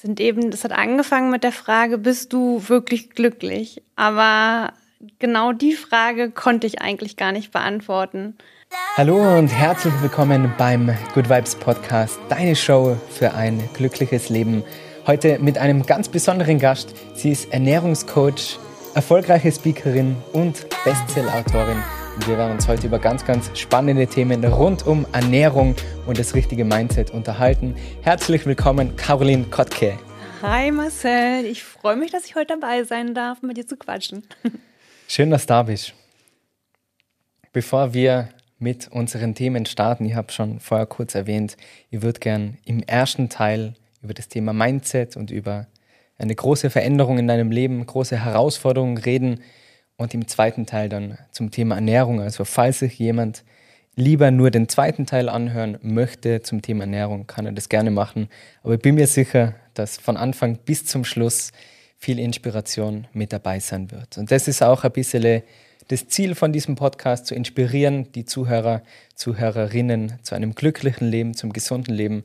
sind eben, das hat angefangen mit der Frage, bist du wirklich glücklich? Aber genau die Frage konnte ich eigentlich gar nicht beantworten. Hallo und herzlich willkommen beim Good Vibes Podcast, deine Show für ein glückliches Leben. Heute mit einem ganz besonderen Gast. Sie ist Ernährungscoach, erfolgreiche Speakerin und Bestsellerautorin. Wir werden uns heute über ganz, ganz spannende Themen rund um Ernährung und das richtige Mindset unterhalten. Herzlich willkommen, Caroline Kottke. Hi Marcel, ich freue mich, dass ich heute dabei sein darf, mit dir zu quatschen. Schön, dass du da bist. Bevor wir mit unseren Themen starten, ich habe schon vorher kurz erwähnt, ich würde gern im ersten Teil über das Thema Mindset und über eine große Veränderung in deinem Leben, große Herausforderungen reden und im zweiten Teil dann zum Thema Ernährung. Also falls sich jemand lieber nur den zweiten Teil anhören möchte zum Thema Ernährung, kann er das gerne machen. Aber ich bin mir sicher, dass von Anfang bis zum Schluss viel Inspiration mit dabei sein wird. Und das ist auch ein bisschen das Ziel von diesem Podcast, zu inspirieren, die Zuhörer, Zuhörerinnen zu einem glücklichen Leben, zum gesunden Leben.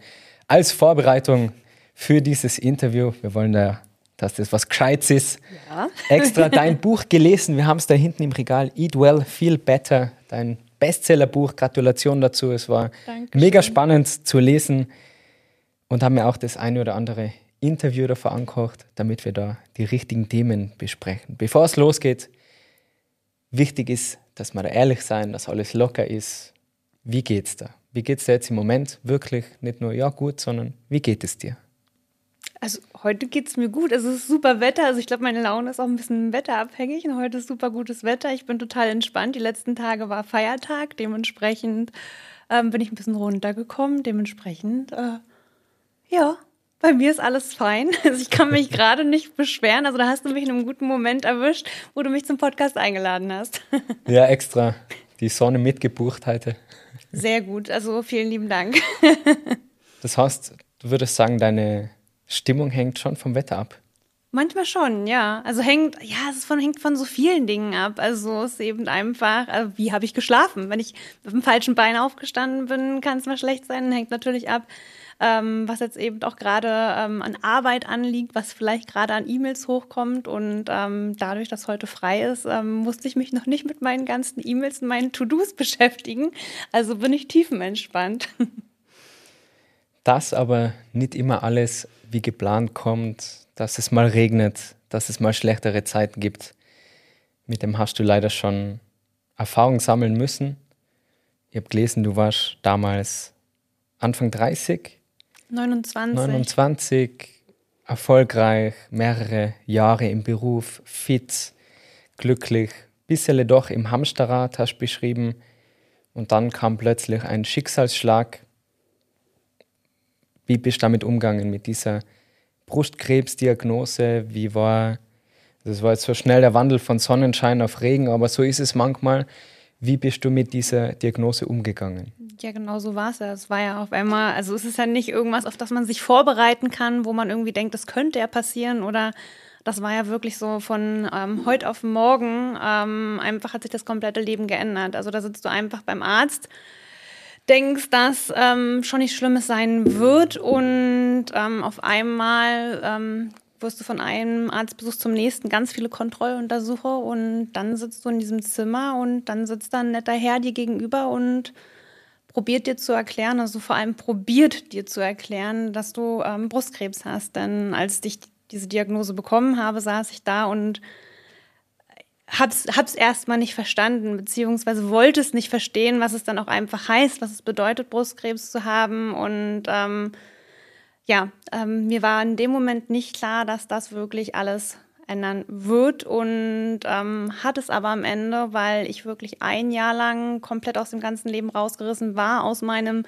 Als Vorbereitung für dieses Interview, wir wollen da dass das was Gescheites ist. Ja. Extra dein Buch gelesen. Wir haben es da hinten im Regal. Eat Well, Feel Better. Dein Bestsellerbuch. Gratulation dazu. Es war Dankeschön. mega spannend zu lesen und haben mir auch das eine oder andere Interview davor angekocht, damit wir da die richtigen Themen besprechen. Bevor es losgeht, wichtig ist, dass wir da ehrlich sein, dass alles locker ist. Wie geht's da? Wie geht's dir jetzt im Moment wirklich? Nicht nur ja gut, sondern wie geht es dir? Also heute geht es mir gut. Es ist super Wetter. Also ich glaube, meine Laune ist auch ein bisschen wetterabhängig. Und heute ist super gutes Wetter. Ich bin total entspannt. Die letzten Tage war Feiertag. Dementsprechend ähm, bin ich ein bisschen runtergekommen. Dementsprechend, äh, ja, bei mir ist alles fein. Also ich kann mich gerade nicht beschweren. Also da hast du mich in einem guten Moment erwischt, wo du mich zum Podcast eingeladen hast. Ja, extra. Die Sonne mitgebucht heute. Sehr gut. Also vielen lieben Dank. Das heißt, du würdest sagen, deine Stimmung hängt schon vom Wetter ab. Manchmal schon, ja. Also hängt, ja, es von, hängt von so vielen Dingen ab. Also es ist eben einfach, äh, wie habe ich geschlafen? Wenn ich mit dem falschen Bein aufgestanden bin, kann es mal schlecht sein. Hängt natürlich ab, ähm, was jetzt eben auch gerade ähm, an Arbeit anliegt, was vielleicht gerade an E-Mails hochkommt. Und ähm, dadurch, dass heute frei ist, ähm, musste ich mich noch nicht mit meinen ganzen E-Mails und meinen To-Dos beschäftigen. Also bin ich tiefenentspannt. Das aber nicht immer alles wie geplant kommt, dass es mal regnet, dass es mal schlechtere Zeiten gibt. Mit dem hast du leider schon Erfahrung sammeln müssen. Ich habe gelesen, du warst damals Anfang 30. 29. 29, erfolgreich, mehrere Jahre im Beruf, fit, glücklich, bisschen doch im Hamsterrad hast du beschrieben. Und dann kam plötzlich ein Schicksalsschlag, wie bist du damit umgegangen, mit dieser Brustkrebsdiagnose? Wie war, das war jetzt so schnell der Wandel von Sonnenschein auf Regen, aber so ist es manchmal. Wie bist du mit dieser Diagnose umgegangen? Ja, genau so war es ja. Es war ja auf einmal, also es ist ja nicht irgendwas, auf das man sich vorbereiten kann, wo man irgendwie denkt, das könnte ja passieren oder das war ja wirklich so von ähm, heute auf morgen, ähm, einfach hat sich das komplette Leben geändert. Also da sitzt du einfach beim Arzt denkst, dass ähm, schon nichts Schlimmes sein wird und ähm, auf einmal ähm, wirst du von einem Arztbesuch zum nächsten ganz viele Kontrolluntersuche und dann sitzt du in diesem Zimmer und dann sitzt da ein netter Herr dir gegenüber und probiert dir zu erklären, also vor allem probiert dir zu erklären, dass du ähm, Brustkrebs hast. Denn als ich diese Diagnose bekommen habe, saß ich da und hab's, hab's erstmal nicht verstanden, beziehungsweise wollte es nicht verstehen, was es dann auch einfach heißt, was es bedeutet, Brustkrebs zu haben. Und ähm, ja, ähm, mir war in dem Moment nicht klar, dass das wirklich alles ändern wird und ähm, hat es aber am Ende, weil ich wirklich ein Jahr lang komplett aus dem ganzen Leben rausgerissen war, aus meinem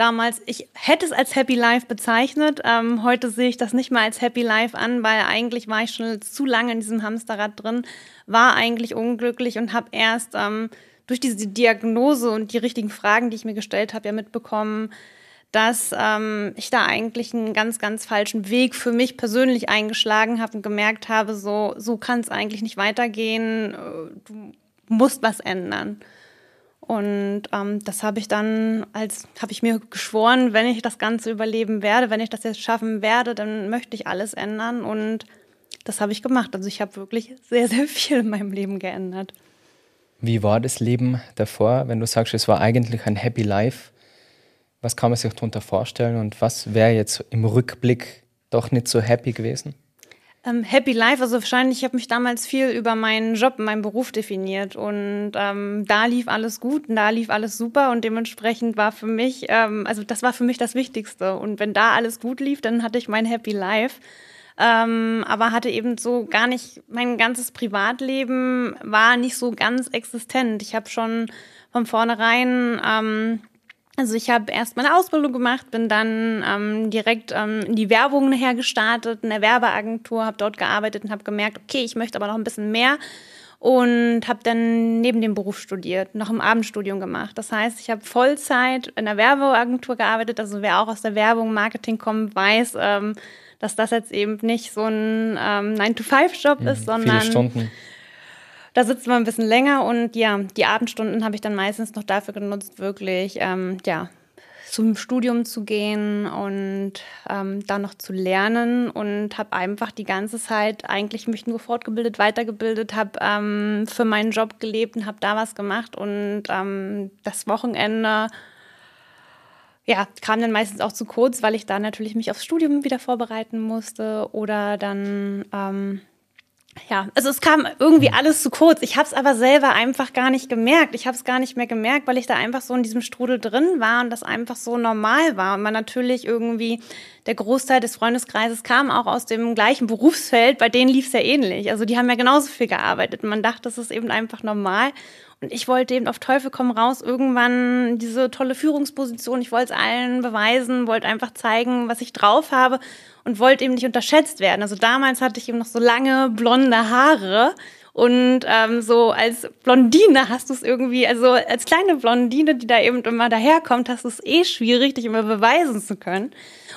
damals, ich hätte es als Happy Life bezeichnet. Ähm, heute sehe ich das nicht mehr als Happy Life an, weil eigentlich war ich schon zu lange in diesem Hamsterrad drin, war eigentlich unglücklich und habe erst ähm, durch diese Diagnose und die richtigen Fragen, die ich mir gestellt habe, ja mitbekommen, dass ähm, ich da eigentlich einen ganz, ganz falschen Weg für mich persönlich eingeschlagen habe und gemerkt habe, so, so kann es eigentlich nicht weitergehen. Du musst was ändern. Und ähm, das habe ich dann als, habe ich mir geschworen, wenn ich das Ganze überleben werde, wenn ich das jetzt schaffen werde, dann möchte ich alles ändern. Und das habe ich gemacht. Also ich habe wirklich sehr, sehr viel in meinem Leben geändert. Wie war das Leben davor, wenn du sagst, es war eigentlich ein Happy Life? Was kann man sich darunter vorstellen und was wäre jetzt im Rückblick doch nicht so happy gewesen? Ähm, happy Life, also wahrscheinlich, ich habe mich damals viel über meinen Job, meinen Beruf definiert und ähm, da lief alles gut und da lief alles super und dementsprechend war für mich, ähm, also das war für mich das Wichtigste und wenn da alles gut lief, dann hatte ich mein Happy Life. Ähm, aber hatte eben so gar nicht, mein ganzes Privatleben war nicht so ganz existent. Ich habe schon von vornherein ähm, also ich habe erst meine Ausbildung gemacht, bin dann ähm, direkt ähm, in die Werbung nachher gestartet, in der Werbeagentur, habe dort gearbeitet und habe gemerkt, okay, ich möchte aber noch ein bisschen mehr und habe dann neben dem Beruf studiert, noch im Abendstudium gemacht. Das heißt, ich habe Vollzeit in der Werbeagentur gearbeitet. Also wer auch aus der Werbung, Marketing kommt, weiß, ähm, dass das jetzt eben nicht so ein ähm, 9-to-5-Job ist, mhm, sondern viele Stunden. Da sitzt man ein bisschen länger und ja, die Abendstunden habe ich dann meistens noch dafür genutzt, wirklich ähm, ja, zum Studium zu gehen und ähm, da noch zu lernen und habe einfach die ganze Zeit eigentlich mich nur fortgebildet, weitergebildet, habe ähm, für meinen Job gelebt und habe da was gemacht und ähm, das Wochenende ja, kam dann meistens auch zu kurz, weil ich da natürlich mich aufs Studium wieder vorbereiten musste oder dann ähm, ja, also es kam irgendwie hm. alles zu kurz. Ich habe es aber selber einfach gar nicht gemerkt. Ich habe es gar nicht mehr gemerkt, weil ich da einfach so in diesem Strudel drin war und das einfach so normal war. Und man natürlich irgendwie, der Großteil des Freundeskreises kam auch aus dem gleichen Berufsfeld, bei denen lief es ja ähnlich. Also die haben ja genauso viel gearbeitet. Man dachte, das ist eben einfach normal. Und ich wollte eben auf Teufel komm raus irgendwann diese tolle Führungsposition. Ich wollte es allen beweisen, wollte einfach zeigen, was ich drauf habe und wollte eben nicht unterschätzt werden. Also damals hatte ich eben noch so lange blonde Haare und ähm, so als Blondine hast du es irgendwie, also als kleine Blondine, die da eben immer daherkommt, hast du es eh schwierig, dich immer beweisen zu können.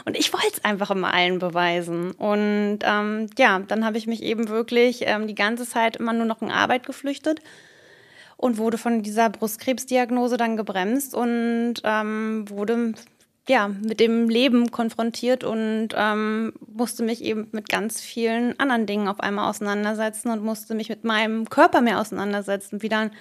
Und ich wollte es einfach immer allen beweisen. Und ähm, ja, dann habe ich mich eben wirklich ähm, die ganze Zeit immer nur noch in Arbeit geflüchtet und wurde von dieser Brustkrebsdiagnose dann gebremst und ähm, wurde ja mit dem Leben konfrontiert und ähm, musste mich eben mit ganz vielen anderen Dingen auf einmal auseinandersetzen und musste mich mit meinem Körper mehr auseinandersetzen, wieder ein,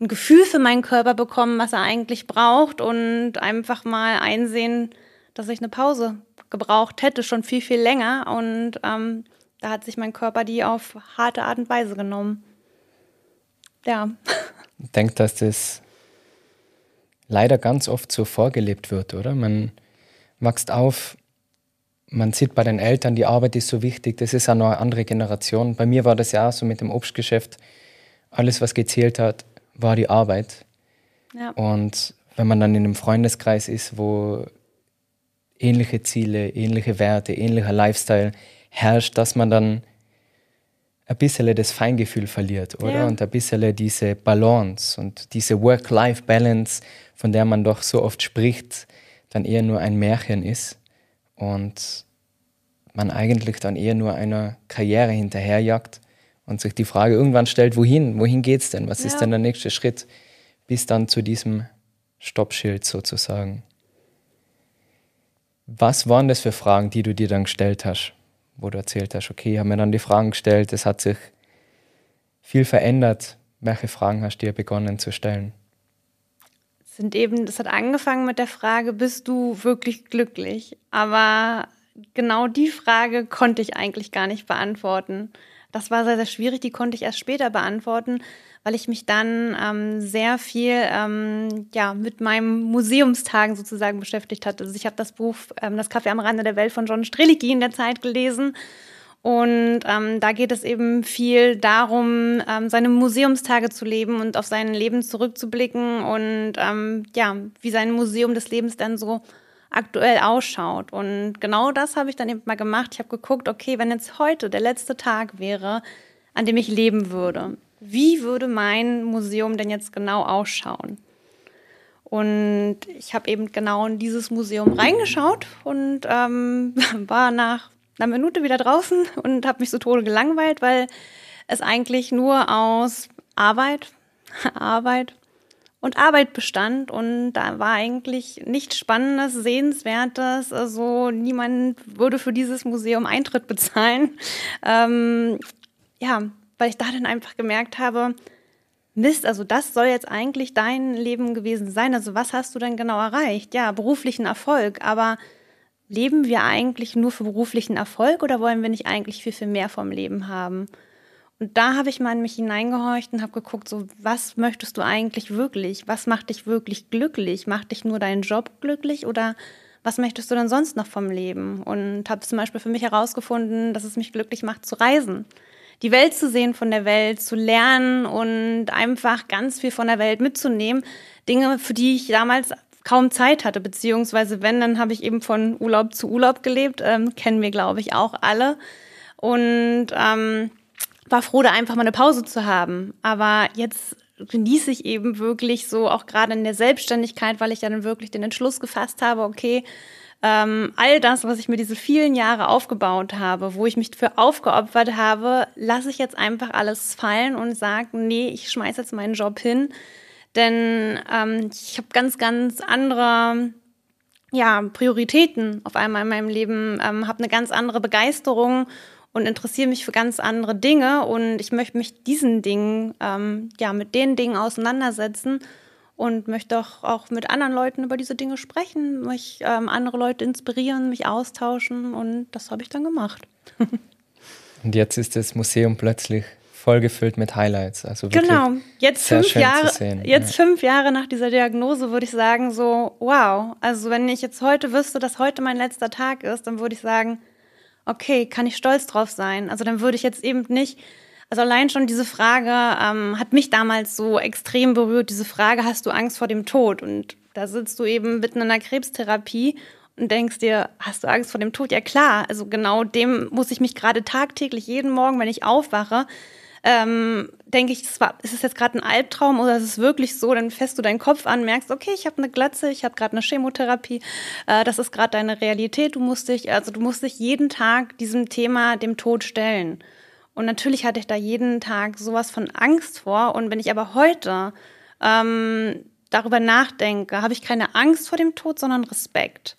Gefühl für meinen Körper bekommen, was er eigentlich braucht und einfach mal einsehen, dass ich eine Pause gebraucht hätte, schon viel, viel länger. Und ähm, da hat sich mein Körper die auf harte Art und Weise genommen. Ja. Ich denke, dass das leider ganz oft so vorgelebt wird, oder? Man wächst auf, man sieht bei den Eltern, die Arbeit ist so wichtig, das ist auch noch eine andere Generation. Bei mir war das ja auch so mit dem Obstgeschäft. Alles, was gezählt hat, war die Arbeit. Ja. Und wenn man dann in einem Freundeskreis ist, wo ähnliche Ziele, ähnliche Werte, ähnlicher Lifestyle herrscht, dass man dann ein bisschen das Feingefühl verliert, oder? Ja. Und ein bisschen diese Balance und diese Work-Life-Balance, von der man doch so oft spricht, dann eher nur ein Märchen ist und man eigentlich dann eher nur einer Karriere hinterherjagt und sich die Frage irgendwann stellt, wohin, wohin geht's denn? Was ja. ist denn der nächste Schritt? Bis dann zu diesem Stoppschild sozusagen. Was waren das für Fragen, die du dir dann gestellt hast? Wo du erzählt hast, okay, ich habe mir dann die Fragen gestellt, es hat sich viel verändert. Welche Fragen hast du dir begonnen zu stellen? Sind eben, das hat angefangen mit der Frage, bist du wirklich glücklich? Aber genau die Frage konnte ich eigentlich gar nicht beantworten. Das war sehr, sehr schwierig, die konnte ich erst später beantworten, weil ich mich dann ähm, sehr viel ähm, ja, mit meinem Museumstagen sozusagen beschäftigt hatte. Also ich habe das Buch ähm, Das Café am Rande der Welt von John Strelicki in der Zeit gelesen. Und ähm, da geht es eben viel darum, ähm, seine Museumstage zu leben und auf sein Leben zurückzublicken und ähm, ja, wie sein Museum des Lebens dann so aktuell ausschaut. Und genau das habe ich dann eben mal gemacht. Ich habe geguckt, okay, wenn jetzt heute der letzte Tag wäre, an dem ich leben würde, wie würde mein Museum denn jetzt genau ausschauen? Und ich habe eben genau in dieses Museum reingeschaut und ähm, war nach einer Minute wieder draußen und habe mich so tode gelangweilt, weil es eigentlich nur aus Arbeit, Arbeit und Arbeit bestand und da war eigentlich nichts Spannendes, Sehenswertes. Also niemand würde für dieses Museum Eintritt bezahlen. Ähm, ja, weil ich da dann einfach gemerkt habe, Mist, also das soll jetzt eigentlich dein Leben gewesen sein. Also was hast du denn genau erreicht? Ja, beruflichen Erfolg, aber leben wir eigentlich nur für beruflichen Erfolg oder wollen wir nicht eigentlich viel, viel mehr vom Leben haben? Und da habe ich mal in mich hineingehorcht und habe geguckt, so was möchtest du eigentlich wirklich? Was macht dich wirklich glücklich? Macht dich nur dein Job glücklich oder was möchtest du denn sonst noch vom Leben? Und habe zum Beispiel für mich herausgefunden, dass es mich glücklich macht zu reisen, die Welt zu sehen von der Welt, zu lernen und einfach ganz viel von der Welt mitzunehmen. Dinge, für die ich damals kaum Zeit hatte, beziehungsweise wenn, dann habe ich eben von Urlaub zu Urlaub gelebt, ähm, kennen wir, glaube ich, auch alle. Und ähm, war froh, da einfach mal eine Pause zu haben. Aber jetzt genieße ich eben wirklich so, auch gerade in der Selbstständigkeit, weil ich dann wirklich den Entschluss gefasst habe, okay, ähm, all das, was ich mir diese vielen Jahre aufgebaut habe, wo ich mich für aufgeopfert habe, lasse ich jetzt einfach alles fallen und sage, nee, ich schmeiße jetzt meinen Job hin. Denn ähm, ich habe ganz, ganz andere ja, Prioritäten auf einmal in meinem Leben, ähm, habe eine ganz andere Begeisterung und interessiere mich für ganz andere Dinge und ich möchte mich diesen Dingen, ähm, ja, mit den Dingen auseinandersetzen und möchte auch, auch mit anderen Leuten über diese Dinge sprechen, mich ähm, andere Leute inspirieren, mich austauschen und das habe ich dann gemacht. und jetzt ist das Museum plötzlich vollgefüllt mit Highlights. Also genau, jetzt fünf Jahre, jetzt ja. fünf Jahre nach dieser Diagnose würde ich sagen so, wow. Also wenn ich jetzt heute wüsste, dass heute mein letzter Tag ist, dann würde ich sagen, okay, kann ich stolz drauf sein? Also dann würde ich jetzt eben nicht, also allein schon diese Frage ähm, hat mich damals so extrem berührt, diese Frage, hast du Angst vor dem Tod? Und da sitzt du eben mitten in einer Krebstherapie und denkst dir, hast du Angst vor dem Tod? Ja klar, also genau dem muss ich mich gerade tagtäglich jeden Morgen, wenn ich aufwache, ähm, denke ich, war, ist es jetzt gerade ein Albtraum oder ist es wirklich so? Dann fässt du deinen Kopf an, merkst, okay, ich habe eine Glatze, ich habe gerade eine Chemotherapie, äh, das ist gerade deine Realität. Du musst dich, also du musst dich jeden Tag diesem Thema, dem Tod stellen. Und natürlich hatte ich da jeden Tag sowas von Angst vor. Und wenn ich aber heute ähm, darüber nachdenke, habe ich keine Angst vor dem Tod, sondern Respekt.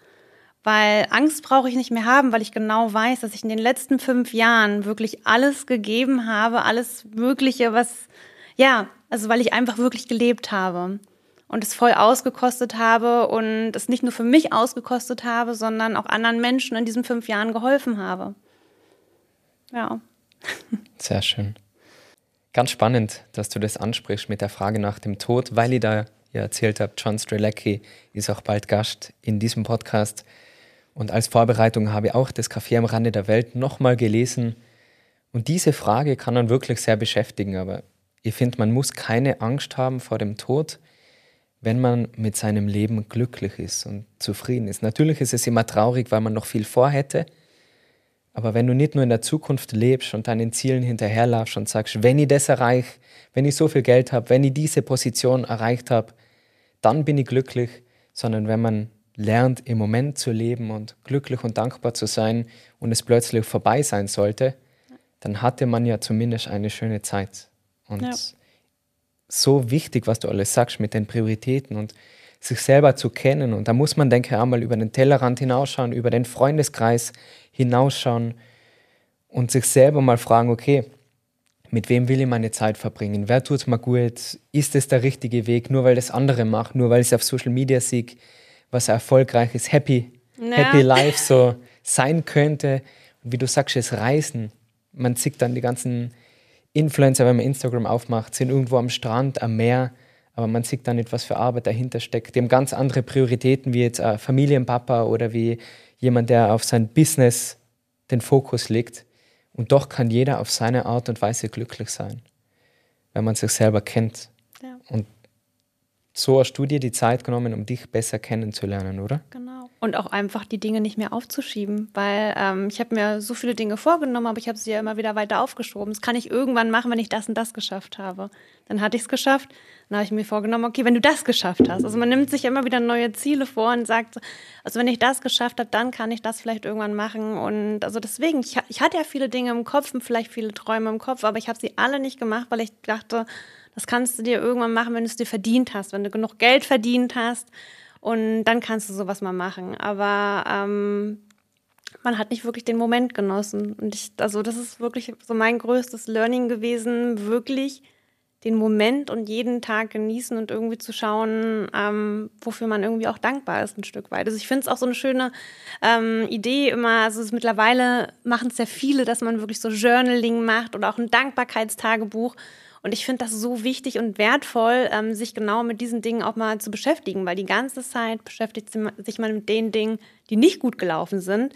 Weil Angst brauche ich nicht mehr haben, weil ich genau weiß, dass ich in den letzten fünf Jahren wirklich alles gegeben habe, alles Mögliche, was, ja, also weil ich einfach wirklich gelebt habe und es voll ausgekostet habe und es nicht nur für mich ausgekostet habe, sondern auch anderen Menschen in diesen fünf Jahren geholfen habe. Ja. Sehr schön. Ganz spannend, dass du das ansprichst mit der Frage nach dem Tod, weil ich da ja erzählt habe, John Strelecki ist auch bald Gast in diesem Podcast. Und als Vorbereitung habe ich auch das Café am Rande der Welt nochmal gelesen. Und diese Frage kann man wirklich sehr beschäftigen. Aber ich finde, man muss keine Angst haben vor dem Tod, wenn man mit seinem Leben glücklich ist und zufrieden ist. Natürlich ist es immer traurig, weil man noch viel vorhätte. Aber wenn du nicht nur in der Zukunft lebst und deinen Zielen hinterherlaufst und sagst, wenn ich das erreiche, wenn ich so viel Geld habe, wenn ich diese Position erreicht habe, dann bin ich glücklich, sondern wenn man lernt, im Moment zu leben und glücklich und dankbar zu sein und es plötzlich vorbei sein sollte, dann hatte man ja zumindest eine schöne Zeit. Und ja. so wichtig, was du alles sagst mit den Prioritäten und sich selber zu kennen. Und da muss man, denke ich, einmal über den Tellerrand hinausschauen, über den Freundeskreis hinausschauen und sich selber mal fragen, okay, mit wem will ich meine Zeit verbringen? Wer tut es mir gut? Ist es der richtige Weg? Nur weil das andere macht, nur weil ich es auf Social Media sehe, was ein erfolgreiches Happy, ja. Happy Life so sein könnte. Und wie du sagst, das Reisen. Man sieht dann die ganzen Influencer, wenn man Instagram aufmacht, sind irgendwo am Strand, am Meer, aber man sieht dann nicht, was für Arbeit dahinter steckt. Die haben ganz andere Prioritäten wie jetzt ein Familienpapa oder wie jemand, der auf sein Business den Fokus legt. Und doch kann jeder auf seine Art und Weise glücklich sein, wenn man sich selber kennt. So du dir die Zeit genommen, um dich besser kennenzulernen, oder? Genau. Und auch einfach die Dinge nicht mehr aufzuschieben, weil ähm, ich habe mir so viele Dinge vorgenommen, aber ich habe sie ja immer wieder weiter aufgeschoben. Das kann ich irgendwann machen, wenn ich das und das geschafft habe. Dann hatte ich es geschafft. Dann habe ich mir vorgenommen, okay, wenn du das geschafft hast. Also man nimmt sich immer wieder neue Ziele vor und sagt, also wenn ich das geschafft habe, dann kann ich das vielleicht irgendwann machen. Und also deswegen, ich, ich hatte ja viele Dinge im Kopf und vielleicht viele Träume im Kopf, aber ich habe sie alle nicht gemacht, weil ich dachte, das kannst du dir irgendwann machen, wenn du es dir verdient hast, wenn du genug Geld verdient hast und dann kannst du sowas mal machen. Aber ähm, man hat nicht wirklich den Moment genossen. Und ich, also das ist wirklich so mein größtes Learning gewesen, wirklich den Moment und jeden Tag genießen und irgendwie zu schauen, ähm, wofür man irgendwie auch dankbar ist, ein Stück weit. Also ich finde es auch so eine schöne ähm, Idee immer, also es mittlerweile machen es ja viele, dass man wirklich so Journaling macht oder auch ein Dankbarkeitstagebuch. Und ich finde das so wichtig und wertvoll, ähm, sich genau mit diesen Dingen auch mal zu beschäftigen, weil die ganze Zeit beschäftigt sich man mit den Dingen, die nicht gut gelaufen sind.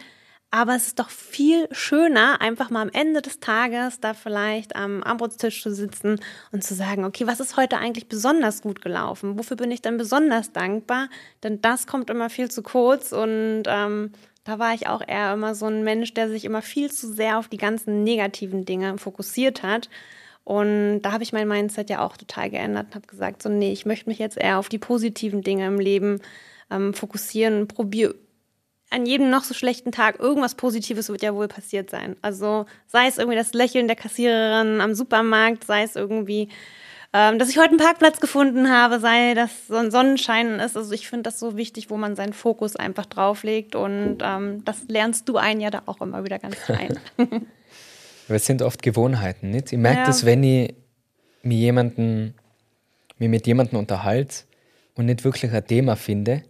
Aber es ist doch viel schöner, einfach mal am Ende des Tages da vielleicht am Armbrotstisch zu sitzen und zu sagen, okay, was ist heute eigentlich besonders gut gelaufen? Wofür bin ich denn besonders dankbar? Denn das kommt immer viel zu kurz und ähm, da war ich auch eher immer so ein Mensch, der sich immer viel zu sehr auf die ganzen negativen Dinge fokussiert hat. Und da habe ich mein Mindset ja auch total geändert und habe gesagt, so nee, ich möchte mich jetzt eher auf die positiven Dinge im Leben ähm, fokussieren probiere an jedem noch so schlechten Tag irgendwas Positives wird ja wohl passiert sein. Also sei es irgendwie das Lächeln der Kassiererin am Supermarkt, sei es irgendwie, ähm, dass ich heute einen Parkplatz gefunden habe, sei das so ein Sonnenschein ist. Also ich finde das so wichtig, wo man seinen Fokus einfach drauflegt und ähm, das lernst du einen ja da auch immer wieder ganz fein. es sind oft Gewohnheiten, nicht? Ich merke ja. das, wenn ich mir jemanden, mir mit jemandem unterhalte und nicht wirklich ein Thema finde,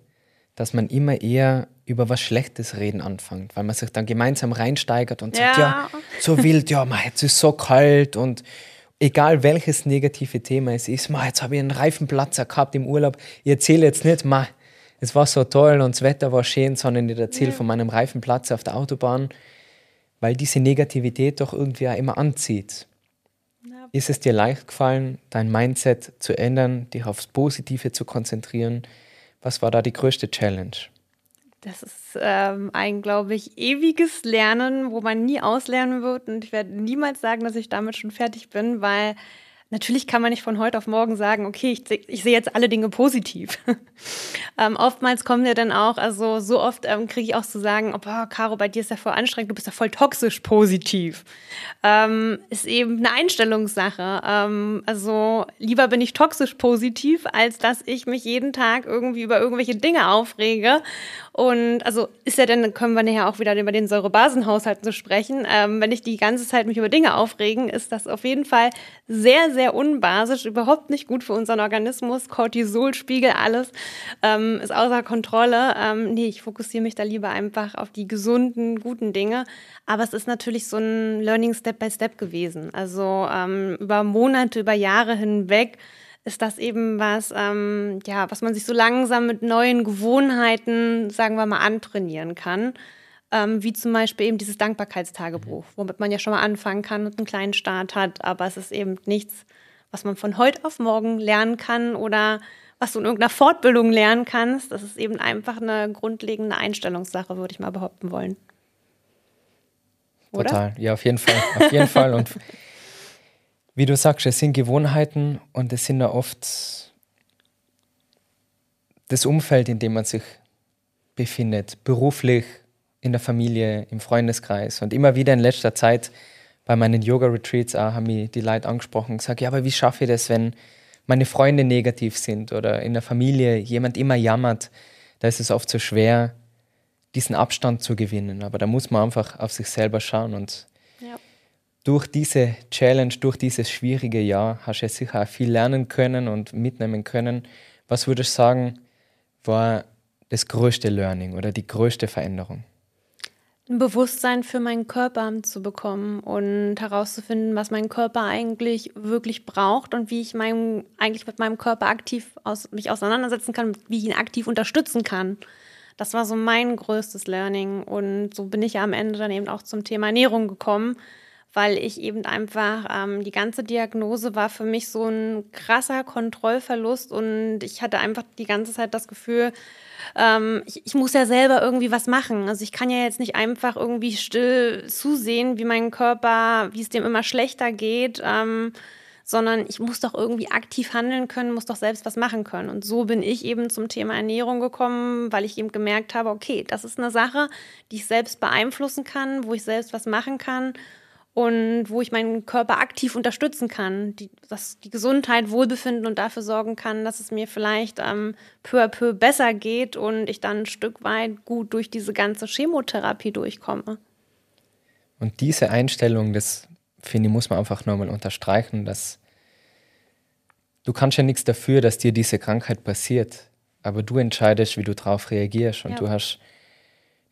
dass man immer eher über was Schlechtes reden anfängt, weil man sich dann gemeinsam reinsteigert und sagt, ja, ja so wild, ja, man, jetzt ist so kalt und egal welches negative Thema es ist, ma, jetzt habe ich einen Reifenplatzer gehabt im Urlaub, ich erzähle jetzt nicht, ma, es war so toll und das Wetter war schön, sondern ich erzähle ja. von meinem Reifenplatzer auf der Autobahn, weil diese Negativität doch irgendwie auch immer anzieht. Ja. Ist es dir leicht gefallen, dein Mindset zu ändern, dich aufs Positive zu konzentrieren? Was war da die größte Challenge? Das ist ähm, ein, glaube ich, ewiges Lernen, wo man nie auslernen wird. Und ich werde niemals sagen, dass ich damit schon fertig bin, weil Natürlich kann man nicht von heute auf morgen sagen, okay, ich, ich sehe jetzt alle Dinge positiv. ähm, oftmals kommen ja dann auch, also so oft ähm, kriege ich auch zu sagen, oh, Caro, bei dir ist ja voll anstrengend, du bist ja voll toxisch positiv. Ähm, ist eben eine Einstellungssache. Ähm, also lieber bin ich toxisch positiv, als dass ich mich jeden Tag irgendwie über irgendwelche Dinge aufrege. Und also ist ja dann, können wir nachher auch wieder über den Säurebasenhaushalt zu sprechen. Ähm, wenn ich die ganze Zeit mich über Dinge aufregen, ist das auf jeden Fall sehr, sehr unbasisch, überhaupt nicht gut für unseren Organismus. Cortisolspiegel, alles ähm, ist außer Kontrolle. Ähm, nee, ich fokussiere mich da lieber einfach auf die gesunden, guten Dinge. Aber es ist natürlich so ein Learning Step by Step gewesen. Also ähm, über Monate, über Jahre hinweg ist das eben was, ähm, ja, was man sich so langsam mit neuen Gewohnheiten, sagen wir mal, antrainieren kann ähm, wie zum Beispiel eben dieses Dankbarkeitstagebuch, womit man ja schon mal anfangen kann und einen kleinen Start hat, aber es ist eben nichts, was man von heute auf morgen lernen kann oder was du in irgendeiner Fortbildung lernen kannst. Das ist eben einfach eine grundlegende Einstellungssache, würde ich mal behaupten wollen. Oder? Total, ja, auf jeden Fall. Auf jeden Fall. Und wie du sagst, es sind Gewohnheiten und es sind ja oft das Umfeld, in dem man sich befindet, beruflich, in der Familie, im Freundeskreis. Und immer wieder in letzter Zeit bei meinen Yoga-Retreats haben mich die Leute angesprochen und gesagt, ja, aber wie schaffe ich das, wenn meine Freunde negativ sind oder in der Familie jemand immer jammert, da ist es oft so schwer, diesen Abstand zu gewinnen. Aber da muss man einfach auf sich selber schauen. Und ja. durch diese Challenge, durch dieses schwierige Jahr, hast du sicher auch viel lernen können und mitnehmen können. Was würdest du sagen, war das größte Learning oder die größte Veränderung? Ein Bewusstsein für meinen Körper zu bekommen und herauszufinden, was mein Körper eigentlich wirklich braucht und wie ich mein, eigentlich mit meinem Körper aktiv aus, mich auseinandersetzen kann, wie ich ihn aktiv unterstützen kann. Das war so mein größtes Learning und so bin ich ja am Ende dann eben auch zum Thema Ernährung gekommen, weil ich eben einfach, ähm, die ganze Diagnose war für mich so ein krasser Kontrollverlust und ich hatte einfach die ganze Zeit das Gefühl, ähm, ich, ich, muss ja selber irgendwie was machen. Also ich kann ja jetzt nicht einfach irgendwie still zusehen, wie mein Körper, wie es dem immer schlechter geht. Ähm, sondern ich muss doch irgendwie aktiv handeln können, muss doch selbst was machen können. Und so bin ich eben zum Thema Ernährung gekommen, weil ich eben gemerkt habe, okay, das ist eine Sache, die ich selbst beeinflussen kann, wo ich selbst was machen kann und wo ich meinen Körper aktiv unterstützen kann, die, dass die Gesundheit, Wohlbefinden und dafür sorgen kann, dass es mir vielleicht ähm, peu à peu besser geht und ich dann ein Stück weit gut durch diese ganze Chemotherapie durchkomme. Und diese Einstellung, das finde ich, muss man einfach nochmal unterstreichen, dass du kannst ja nichts dafür, dass dir diese Krankheit passiert, aber du entscheidest, wie du darauf reagierst und ja. du hast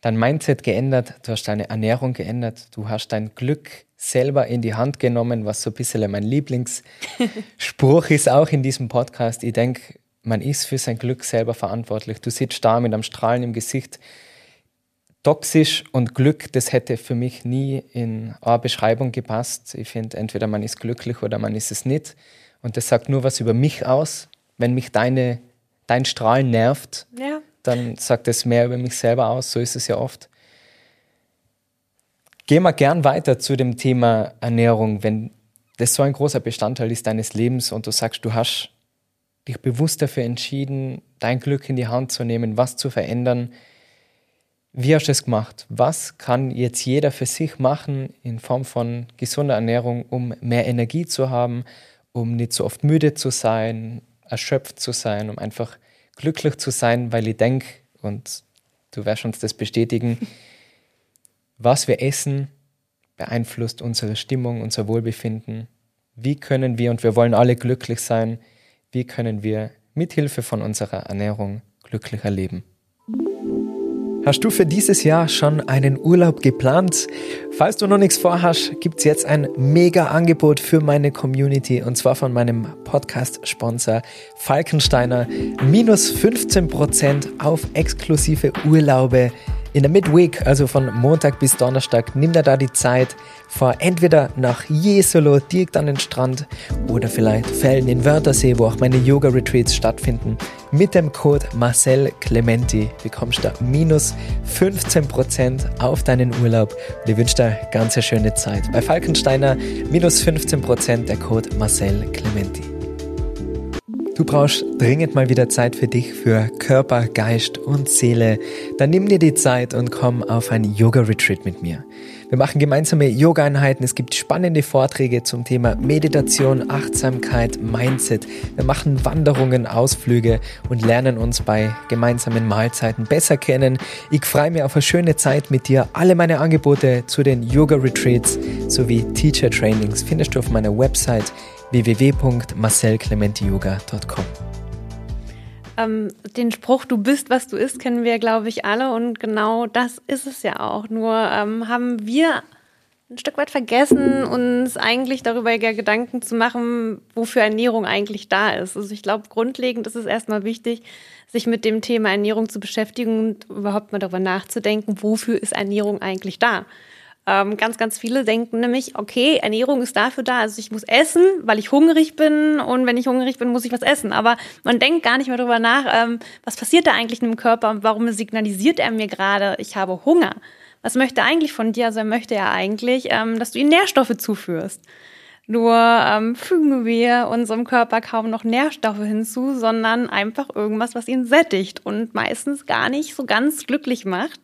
dein Mindset geändert, du hast deine Ernährung geändert, du hast dein Glück selber in die Hand genommen, was so ein bisschen mein Lieblingsspruch ist, auch in diesem Podcast. Ich denke, man ist für sein Glück selber verantwortlich. Du sitzt da mit einem Strahlen im Gesicht. Toxisch und Glück, das hätte für mich nie in eine Beschreibung gepasst. Ich finde, entweder man ist glücklich oder man ist es nicht. Und das sagt nur was über mich aus. Wenn mich deine, dein Strahlen nervt, ja. Dann sagt es mehr über mich selber aus. So ist es ja oft. Gehen wir gern weiter zu dem Thema Ernährung, wenn das so ein großer Bestandteil ist deines Lebens und du sagst, du hast dich bewusst dafür entschieden, dein Glück in die Hand zu nehmen, was zu verändern. Wie hast du es gemacht? Was kann jetzt jeder für sich machen in Form von gesunder Ernährung, um mehr Energie zu haben, um nicht so oft müde zu sein, erschöpft zu sein, um einfach glücklich zu sein, weil ich denke, und du wirst uns das bestätigen, was wir essen, beeinflusst unsere Stimmung, unser Wohlbefinden. Wie können wir, und wir wollen alle glücklich sein, wie können wir mithilfe von unserer Ernährung glücklicher leben? Hast du für dieses Jahr schon einen Urlaub geplant? Falls du noch nichts vorhast, gibt es jetzt ein mega Angebot für meine Community und zwar von meinem Podcast-Sponsor Falkensteiner. Minus 15% auf exklusive Urlaube in der Midweek, also von Montag bis Donnerstag, nimm dir da die Zeit, fahr entweder nach Jesolo direkt an den Strand oder vielleicht Fällen in Wörthersee, wo auch meine Yoga-Retreats stattfinden. Mit dem Code Marcel Clementi bekommst du minus 15% auf deinen Urlaub und ich wünsche dir ganz schöne Zeit. Bei Falkensteiner minus 15% der Code Marcel Clementi. Du brauchst dringend mal wieder Zeit für dich, für Körper, Geist und Seele. Dann nimm dir die Zeit und komm auf ein Yoga-Retreat mit mir. Wir machen gemeinsame Yoga-Einheiten. Es gibt spannende Vorträge zum Thema Meditation, Achtsamkeit, Mindset. Wir machen Wanderungen, Ausflüge und lernen uns bei gemeinsamen Mahlzeiten besser kennen. Ich freue mich auf eine schöne Zeit mit dir. Alle meine Angebote zu den Yoga-Retreats sowie Teacher-Trainings findest du auf meiner Website www.marcelclementiyoga.com. Ähm, den Spruch, du bist, was du isst, kennen wir, glaube ich, alle. Und genau das ist es ja auch. Nur ähm, haben wir ein Stück weit vergessen, uns eigentlich darüber Gedanken zu machen, wofür Ernährung eigentlich da ist. Also ich glaube, grundlegend ist es erstmal wichtig, sich mit dem Thema Ernährung zu beschäftigen und überhaupt mal darüber nachzudenken, wofür ist Ernährung eigentlich da. Ähm, ganz, ganz viele denken nämlich, okay, Ernährung ist dafür da, also ich muss essen, weil ich hungrig bin und wenn ich hungrig bin, muss ich was essen. Aber man denkt gar nicht mehr darüber nach, ähm, was passiert da eigentlich in dem Körper und warum signalisiert er mir gerade, ich habe Hunger. Was möchte er eigentlich von dir? Also er möchte ja eigentlich, ähm, dass du ihm Nährstoffe zuführst. Nur ähm, fügen wir unserem Körper kaum noch Nährstoffe hinzu, sondern einfach irgendwas, was ihn sättigt und meistens gar nicht so ganz glücklich macht.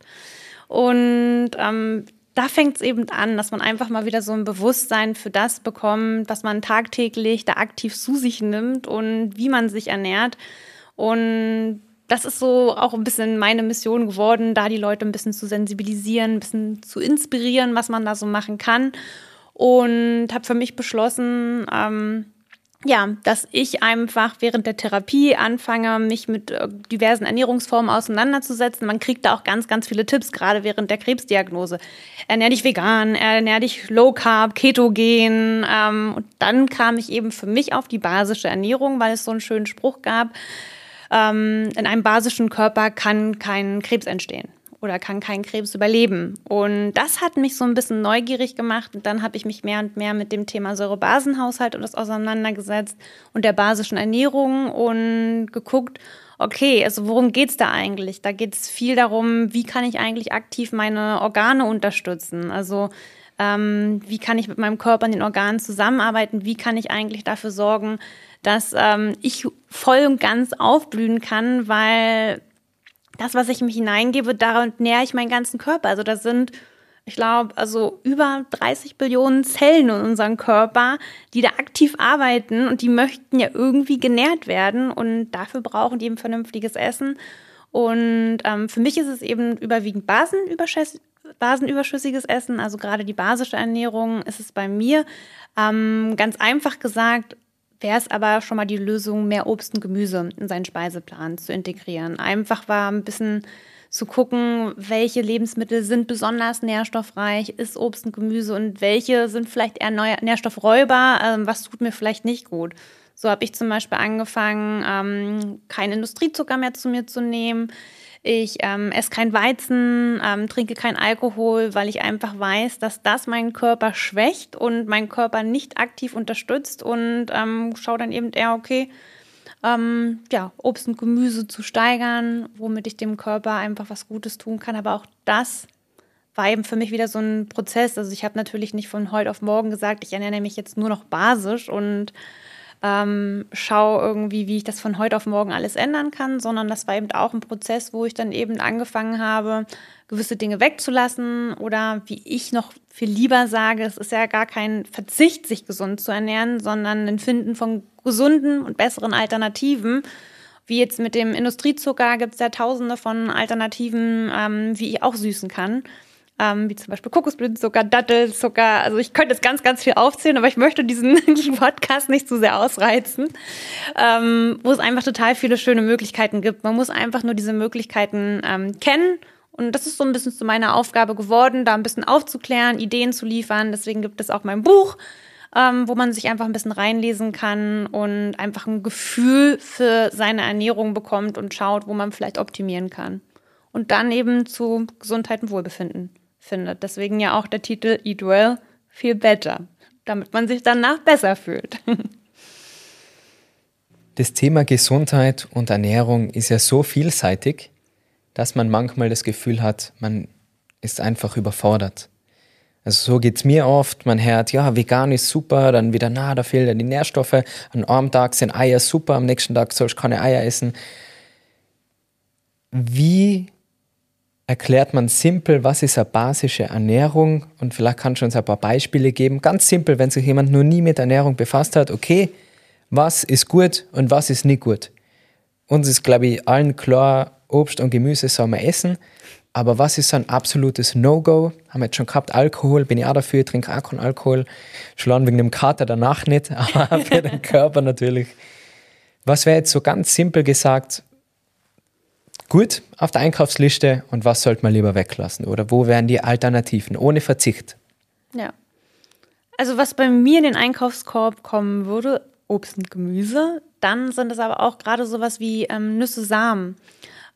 Und ähm, da fängt es eben an, dass man einfach mal wieder so ein Bewusstsein für das bekommt, was man tagtäglich da aktiv zu sich nimmt und wie man sich ernährt. Und das ist so auch ein bisschen meine Mission geworden, da die Leute ein bisschen zu sensibilisieren, ein bisschen zu inspirieren, was man da so machen kann. Und habe für mich beschlossen, ähm, ja, dass ich einfach während der Therapie anfange, mich mit äh, diversen Ernährungsformen auseinanderzusetzen. Man kriegt da auch ganz, ganz viele Tipps, gerade während der Krebsdiagnose. Ernähr dich vegan, ernähr dich low carb, ketogen. Ähm, und dann kam ich eben für mich auf die basische Ernährung, weil es so einen schönen Spruch gab. Ähm, in einem basischen Körper kann kein Krebs entstehen. Oder kann keinen Krebs überleben. Und das hat mich so ein bisschen neugierig gemacht. Und dann habe ich mich mehr und mehr mit dem Thema Säurebasenhaushalt und das auseinandergesetzt und der basischen Ernährung und geguckt, okay, also worum geht's da eigentlich? Da geht es viel darum, wie kann ich eigentlich aktiv meine Organe unterstützen? Also ähm, wie kann ich mit meinem Körper und den Organen zusammenarbeiten? Wie kann ich eigentlich dafür sorgen, dass ähm, ich voll und ganz aufblühen kann, weil das, was ich mich hineingebe, daran nähere ich meinen ganzen Körper. Also das sind, ich glaube, also über 30 Billionen Zellen in unserem Körper, die da aktiv arbeiten und die möchten ja irgendwie genährt werden und dafür brauchen die eben vernünftiges Essen. Und ähm, für mich ist es eben überwiegend basenüberschüssiges Essen, also gerade die basische Ernährung ist es bei mir. Ähm, ganz einfach gesagt, wäre es aber schon mal die Lösung, mehr Obst und Gemüse in seinen Speiseplan zu integrieren. Einfach war ein bisschen zu gucken, welche Lebensmittel sind besonders nährstoffreich, ist Obst und Gemüse und welche sind vielleicht eher Nährstoffräuber, ähm, was tut mir vielleicht nicht gut. So habe ich zum Beispiel angefangen, ähm, keinen Industriezucker mehr zu mir zu nehmen. Ich ähm, esse kein Weizen, ähm, trinke kein Alkohol, weil ich einfach weiß, dass das meinen Körper schwächt und meinen Körper nicht aktiv unterstützt und ähm, schaue dann eben eher, okay, ähm, ja, Obst und Gemüse zu steigern, womit ich dem Körper einfach was Gutes tun kann. Aber auch das war eben für mich wieder so ein Prozess. Also ich habe natürlich nicht von heute auf morgen gesagt, ich ernähre mich jetzt nur noch basisch und ähm, schaue irgendwie, wie ich das von heute auf morgen alles ändern kann, sondern das war eben auch ein Prozess, wo ich dann eben angefangen habe, gewisse Dinge wegzulassen oder wie ich noch viel lieber sage, es ist ja gar kein Verzicht, sich gesund zu ernähren, sondern ein Finden von gesunden und besseren Alternativen. Wie jetzt mit dem Industriezucker gibt es ja tausende von Alternativen, ähm, wie ich auch süßen kann ähm, wie zum Beispiel Kokosblütenzucker, Dattelzucker. Also ich könnte jetzt ganz, ganz viel aufzählen, aber ich möchte diesen Podcast nicht zu sehr ausreizen, ähm, wo es einfach total viele schöne Möglichkeiten gibt. Man muss einfach nur diese Möglichkeiten ähm, kennen. Und das ist so ein bisschen zu meiner Aufgabe geworden, da ein bisschen aufzuklären, Ideen zu liefern. Deswegen gibt es auch mein Buch, ähm, wo man sich einfach ein bisschen reinlesen kann und einfach ein Gefühl für seine Ernährung bekommt und schaut, wo man vielleicht optimieren kann. Und dann eben zu Gesundheit und Wohlbefinden findet. Deswegen ja auch der Titel Eat Well, Feel Better, damit man sich danach besser fühlt. Das Thema Gesundheit und Ernährung ist ja so vielseitig, dass man manchmal das Gefühl hat, man ist einfach überfordert. Also so geht es mir oft. Man hört, ja, vegan ist super, dann wieder, na, da fehlen ja die Nährstoffe. An einem Tag sind Eier super, am nächsten Tag soll ich keine Eier essen. Wie erklärt man simpel, was ist eine basische Ernährung und vielleicht kannst du uns ein paar Beispiele geben. Ganz simpel, wenn sich jemand nur nie mit Ernährung befasst hat, okay, was ist gut und was ist nicht gut. Uns ist, glaube ich, allen klar, Obst und Gemüse soll man essen, aber was ist so ein absolutes No-Go? Haben wir jetzt schon gehabt, Alkohol, bin ich auch dafür, trinke auch keinen Alkohol, schon wegen dem Kater danach nicht, aber für den Körper natürlich. Was wäre jetzt so ganz simpel gesagt, gut auf der Einkaufsliste und was sollte man lieber weglassen? Oder wo wären die Alternativen ohne Verzicht? Ja. Also was bei mir in den Einkaufskorb kommen würde, Obst und Gemüse. Dann sind es aber auch gerade sowas wie ähm, Nüsse, Samen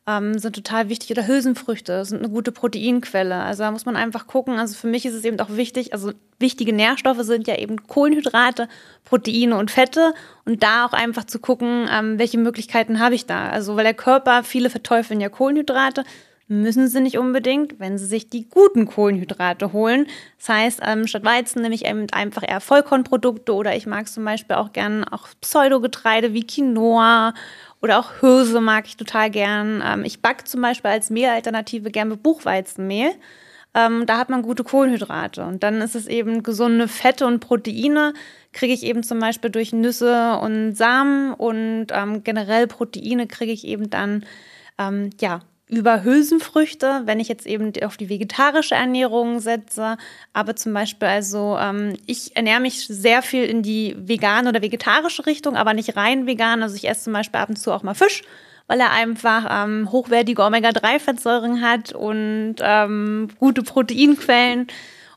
ähm, sind total wichtig. Oder Hülsenfrüchte sind eine gute Proteinquelle. Also da muss man einfach gucken. Also für mich ist es eben auch wichtig, also wichtige Nährstoffe sind ja eben Kohlenhydrate, Proteine und Fette. Und da auch einfach zu gucken, ähm, welche Möglichkeiten habe ich da. Also weil der Körper, viele verteufeln ja Kohlenhydrate, müssen sie nicht unbedingt, wenn sie sich die guten Kohlenhydrate holen. Das heißt, ähm, statt Weizen nehme ich eben einfach eher Vollkornprodukte oder ich mag zum Beispiel auch gern auch Pseudogetreide wie Quinoa oder auch Hirse mag ich total gern. Ähm, ich backe zum Beispiel als Mehlalternative gern mit Buchweizenmehl. Ähm, da hat man gute Kohlenhydrate. Und dann ist es eben gesunde Fette und Proteine, kriege ich eben zum Beispiel durch Nüsse und Samen und ähm, generell Proteine kriege ich eben dann ähm, ja über Hülsenfrüchte, wenn ich jetzt eben auf die vegetarische Ernährung setze. Aber zum Beispiel, also ähm, ich ernähre mich sehr viel in die vegane oder vegetarische Richtung, aber nicht rein vegan. Also ich esse zum Beispiel ab und zu auch mal Fisch, weil er einfach ähm, hochwertige Omega-3-Fettsäuren hat und ähm, gute Proteinquellen.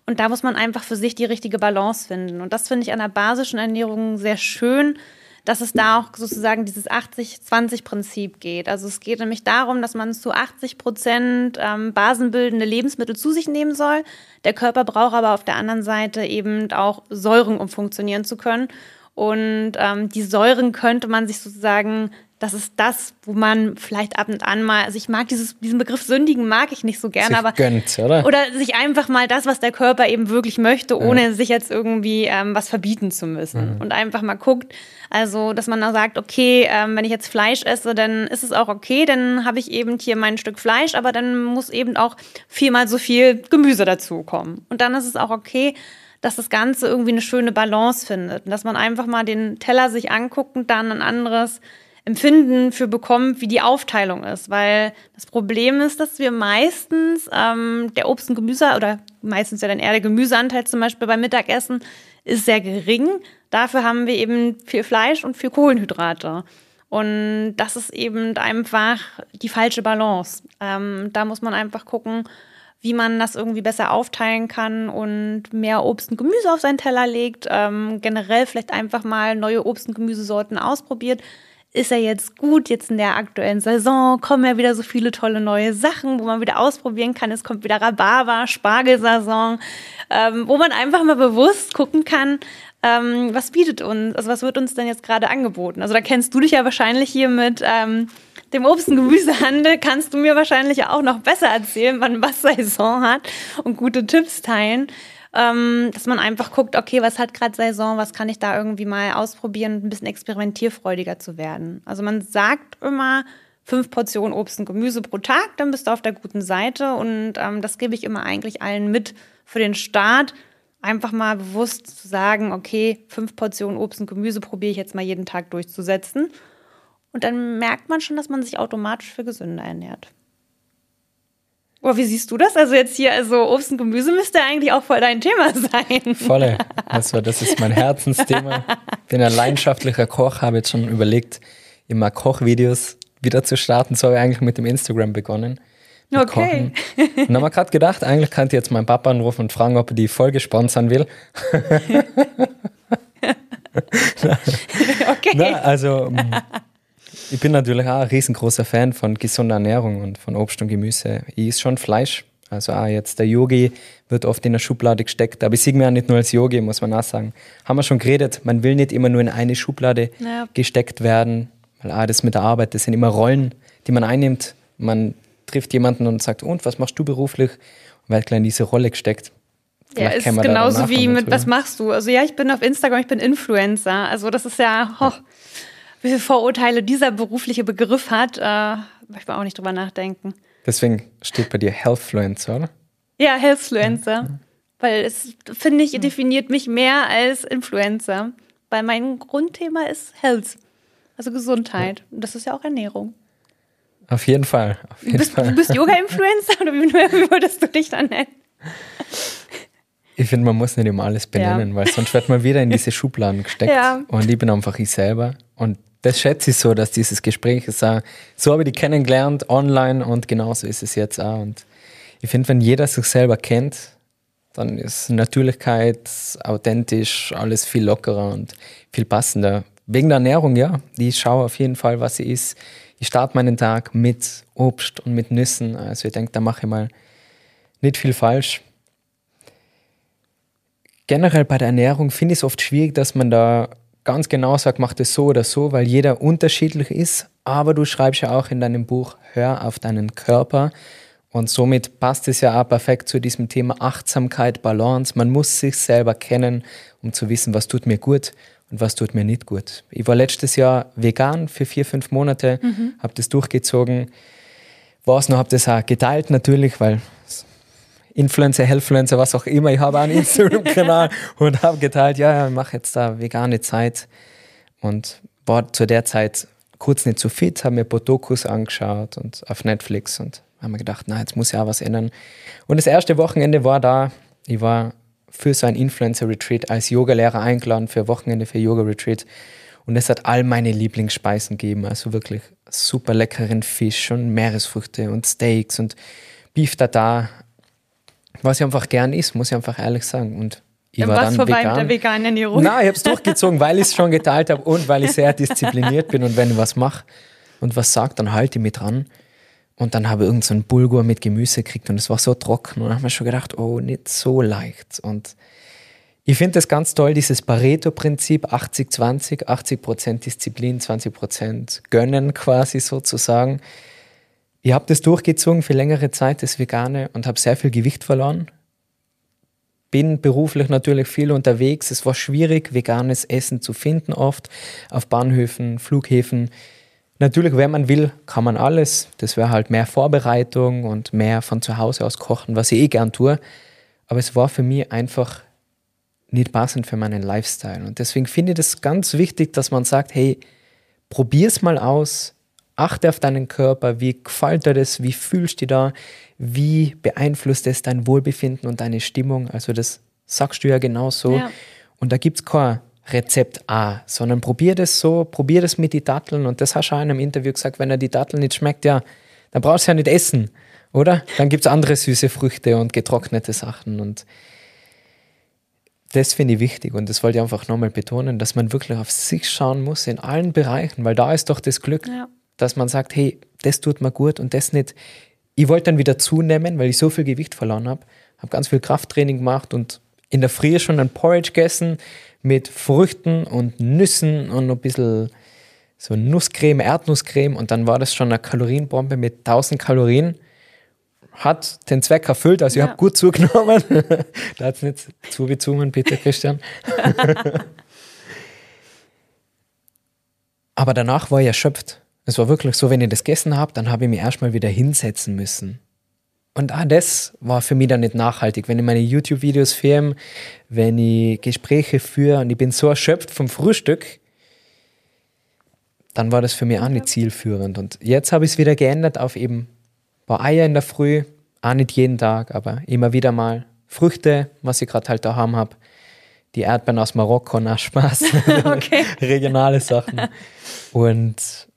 Und da muss man einfach für sich die richtige Balance finden. Und das finde ich an der basischen Ernährung sehr schön, dass es da auch sozusagen dieses 80-20-Prinzip geht. Also es geht nämlich darum, dass man zu 80 Prozent ähm, basenbildende Lebensmittel zu sich nehmen soll. Der Körper braucht aber auf der anderen Seite eben auch Säuren, um funktionieren zu können. Und ähm, die Säuren könnte man sich sozusagen das ist das, wo man vielleicht ab und an mal, also ich mag dieses, diesen Begriff sündigen mag ich nicht so gerne, sich aber gönnt, oder? oder sich einfach mal das, was der Körper eben wirklich möchte, ohne ja. sich jetzt irgendwie ähm, was verbieten zu müssen mhm. und einfach mal guckt, also dass man da sagt, okay, ähm, wenn ich jetzt Fleisch esse, dann ist es auch okay, dann habe ich eben hier mein Stück Fleisch, aber dann muss eben auch viermal so viel Gemüse dazukommen und dann ist es auch okay, dass das Ganze irgendwie eine schöne Balance findet und dass man einfach mal den Teller sich anguckt und dann ein anderes Empfinden für bekommt, wie die Aufteilung ist. Weil das Problem ist, dass wir meistens ähm, der Obst- und Gemüse oder meistens ja dann eher der Gemüseanteil zum Beispiel beim Mittagessen ist sehr gering. Dafür haben wir eben viel Fleisch und viel Kohlenhydrate. Und das ist eben einfach die falsche Balance. Ähm, da muss man einfach gucken, wie man das irgendwie besser aufteilen kann und mehr Obst und Gemüse auf seinen Teller legt. Ähm, generell vielleicht einfach mal neue Obst- und Gemüsesorten ausprobiert ist ja jetzt gut, jetzt in der aktuellen Saison kommen ja wieder so viele tolle neue Sachen, wo man wieder ausprobieren kann. Es kommt wieder Rhabarber, Spargelsaison, ähm, wo man einfach mal bewusst gucken kann, ähm, was bietet uns, also was wird uns denn jetzt gerade angeboten. Also da kennst du dich ja wahrscheinlich hier mit ähm, dem Obst- und Gemüsehandel, kannst du mir wahrscheinlich auch noch besser erzählen, wann was Saison hat und gute Tipps teilen ähm, dass man einfach guckt, okay, was hat gerade Saison, was kann ich da irgendwie mal ausprobieren, ein bisschen experimentierfreudiger zu werden. Also man sagt immer, fünf Portionen Obst und Gemüse pro Tag, dann bist du auf der guten Seite. Und ähm, das gebe ich immer eigentlich allen mit für den Start. Einfach mal bewusst zu sagen, okay, fünf Portionen Obst und Gemüse probiere ich jetzt mal jeden Tag durchzusetzen. Und dann merkt man schon, dass man sich automatisch für gesünder ernährt. Oh, wie siehst du das? Also jetzt hier, also Obst und Gemüse müsste eigentlich auch voll dein Thema sein. Volle. Also das ist mein Herzensthema. Bin ein leidenschaftlicher Koch, habe jetzt schon überlegt, immer Kochvideos wieder zu starten. So habe ich eigentlich mit dem Instagram begonnen. Okay. Kochen. Und dann haben wir gerade gedacht, eigentlich könnte ich jetzt meinen Papa anrufen und fragen, ob er die Folge sponsern will. okay. Na, also ich bin natürlich auch ein riesengroßer Fan von gesunder Ernährung und von Obst und Gemüse. Ich esse schon Fleisch. Also auch jetzt der Yogi wird oft in der Schublade gesteckt. Aber ich sehe mich auch nicht nur als Yogi, muss man auch sagen. Haben wir schon geredet, man will nicht immer nur in eine Schublade ja. gesteckt werden. Weil auch das mit der Arbeit, das sind immer Rollen, die man einnimmt. Man trifft jemanden und sagt, und was machst du beruflich? Und wird gleich in diese Rolle gesteckt. Vielleicht ja, ist genauso wie mit, was machst du? Also ja, ich bin auf Instagram, ich bin Influencer. Also das ist ja, oh, wie viele Vorurteile dieser berufliche Begriff hat, äh, möchte man auch nicht drüber nachdenken. Deswegen steht bei dir Healthfluencer, oder? Ja, Healthfluencer. Ja. Weil es, finde ich, definiert mich mehr als Influencer. Weil mein Grundthema ist Health, also Gesundheit. Und das ist ja auch Ernährung. Auf jeden Fall. Auf jeden du bist, Fall. bist Yoga-Influencer oder wie, wie würdest du dich dann nennen? Ich finde, man muss nicht immer alles benennen, ja. weil sonst wird man wieder in diese Schubladen gesteckt. Ja. Und ich bin einfach ich selber. Und das schätze ich so, dass dieses Gespräch ist auch, so habe ich die kennengelernt online und genauso ist es jetzt auch. Und ich finde, wenn jeder sich selber kennt, dann ist Natürlichkeit, authentisch, alles viel lockerer und viel passender. Wegen der Ernährung, ja. Ich schaue auf jeden Fall, was sie ist. Ich starte meinen Tag mit Obst und mit Nüssen. Also ich denke, da mache ich mal nicht viel falsch. Generell bei der Ernährung finde ich es oft schwierig, dass man da ganz genau sagt, mach das so oder so, weil jeder unterschiedlich ist. Aber du schreibst ja auch in deinem Buch, hör auf deinen Körper. Und somit passt es ja auch perfekt zu diesem Thema Achtsamkeit, Balance. Man muss sich selber kennen, um zu wissen, was tut mir gut und was tut mir nicht gut. Ich war letztes Jahr vegan für vier, fünf Monate, mhm. habe das durchgezogen. Was noch, habe das auch geteilt natürlich, weil Influencer, Healthfluencer, was auch immer. Ich habe einen Instagram-Kanal und habe geteilt, ja, ja, ich mache jetzt da vegane Zeit. Und war zu der Zeit kurz nicht so fit, habe mir Dokus angeschaut und auf Netflix und habe mir gedacht, na, jetzt muss ja was ändern. Und das erste Wochenende war da, ich war für so ein Influencer-Retreat als Yogalehrer eingeladen für Wochenende für Yoga-Retreat. Und es hat all meine Lieblingsspeisen gegeben, also wirklich super leckeren Fisch und Meeresfrüchte und Steaks und Beef Tartar, was ich einfach gern ist, muss ich einfach ehrlich sagen. Und ich dann war dann vorbei vegan. mit der veganen Ernährung. Nein, ich habe es durchgezogen, weil ich es schon geteilt habe und weil ich sehr diszipliniert bin und wenn ich was mache und was sage, dann halte ich mich dran. Und dann habe ich irgendeinen so Bulgur mit Gemüse gekriegt und es war so trocken. Und dann habe ich schon gedacht, oh, nicht so leicht. Und ich finde das ganz toll, dieses Pareto-Prinzip, 80-20, 80 Prozent Disziplin, 20 Prozent Gönnen quasi sozusagen. Ich habe das durchgezogen für längere Zeit, das Vegane, und habe sehr viel Gewicht verloren. Bin beruflich natürlich viel unterwegs. Es war schwierig, veganes Essen zu finden, oft auf Bahnhöfen, Flughäfen. Natürlich, wenn man will, kann man alles. Das wäre halt mehr Vorbereitung und mehr von zu Hause aus kochen, was ich eh gern tue. Aber es war für mich einfach nicht passend für meinen Lifestyle. Und deswegen finde ich das ganz wichtig, dass man sagt, hey, probier's mal aus, achte auf deinen Körper, wie gefällt dir das, wie fühlst du da, wie beeinflusst es dein Wohlbefinden und deine Stimmung. Also das sagst du ja genauso. Ja. Und da gibt es kein Rezept A, sondern probier das so, probier das mit den Datteln. Und das hast du auch in einem Interview gesagt, wenn er die Datteln nicht schmeckt, ja, dann brauchst du ja nicht essen, oder? Dann gibt es andere süße Früchte und getrocknete Sachen. Und das finde ich wichtig und das wollte ich einfach nochmal betonen, dass man wirklich auf sich schauen muss in allen Bereichen, weil da ist doch das Glück, ja. Dass man sagt, hey, das tut mir gut und das nicht. Ich wollte dann wieder zunehmen, weil ich so viel Gewicht verloren habe, habe ganz viel Krafttraining gemacht und in der Früh schon ein Porridge gegessen mit Früchten und Nüssen und ein bisschen so Nusscreme, Erdnusscreme und dann war das schon eine Kalorienbombe mit 1000 Kalorien hat den Zweck erfüllt, also ja. ich habe gut zugenommen. da hat es nicht zugezogen, bitte, Christian. Aber danach war ich erschöpft. Es war wirklich so, wenn ich das gegessen habe, dann habe ich mich erstmal wieder hinsetzen müssen. Und auch das war für mich dann nicht nachhaltig. Wenn ich meine YouTube-Videos filme, wenn ich Gespräche führe und ich bin so erschöpft vom Frühstück, dann war das für mich auch nicht zielführend. Und jetzt habe ich es wieder geändert auf eben paar Eier in der Früh, auch nicht jeden Tag, aber immer wieder mal. Früchte, was ich gerade halt daheim habe. Die Erdbeeren aus Marokko, nach Spaß. Regionale Sachen. Und,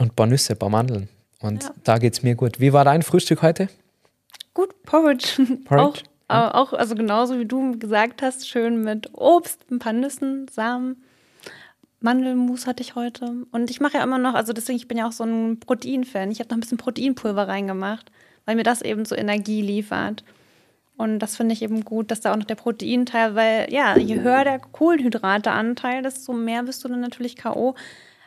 und ein paar Nüsse, ein paar Mandeln. Und ja. da geht es mir gut. Wie war dein Frühstück heute? Gut, Porridge. Porridge? Auch, auch, also genauso wie du gesagt hast, schön mit Obst, ein paar Nüssen, Samen. Mandelmus hatte ich heute. Und ich mache ja immer noch, also deswegen, ich bin ja auch so ein Proteinfan. Ich habe noch ein bisschen Proteinpulver reingemacht, weil mir das eben so Energie liefert. Und das finde ich eben gut, dass da auch noch der Proteinteil, weil ja, je höher der Kohlenhydrateanteil, desto mehr bist du dann natürlich K.O.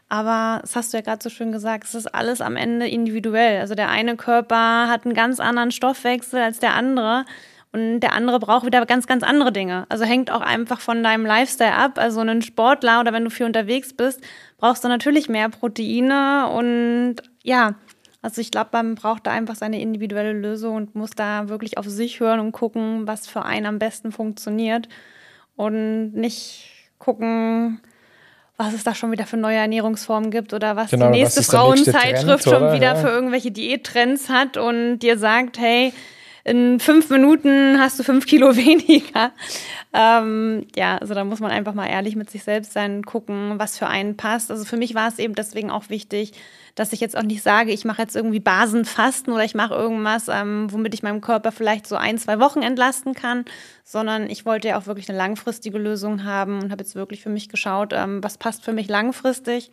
Aber das hast du ja gerade so schön gesagt, es ist alles am Ende individuell. Also der eine Körper hat einen ganz anderen Stoffwechsel als der andere. Und der andere braucht wieder ganz, ganz andere Dinge. Also hängt auch einfach von deinem Lifestyle ab. Also ein Sportler oder wenn du viel unterwegs bist, brauchst du natürlich mehr Proteine. Und ja, also ich glaube, man braucht da einfach seine individuelle Lösung und muss da wirklich auf sich hören und gucken, was für einen am besten funktioniert. Und nicht gucken, was es da schon wieder für neue Ernährungsformen gibt oder was genau, die nächste Frauenzeitschrift schon wieder ja. für irgendwelche Diättrends hat und dir sagt, hey, in fünf Minuten hast du fünf Kilo weniger. Ähm, ja, also da muss man einfach mal ehrlich mit sich selbst sein, gucken, was für einen passt. Also für mich war es eben deswegen auch wichtig, dass ich jetzt auch nicht sage, ich mache jetzt irgendwie Basenfasten oder ich mache irgendwas, ähm, womit ich meinem Körper vielleicht so ein, zwei Wochen entlasten kann, sondern ich wollte ja auch wirklich eine langfristige Lösung haben und habe jetzt wirklich für mich geschaut, ähm, was passt für mich langfristig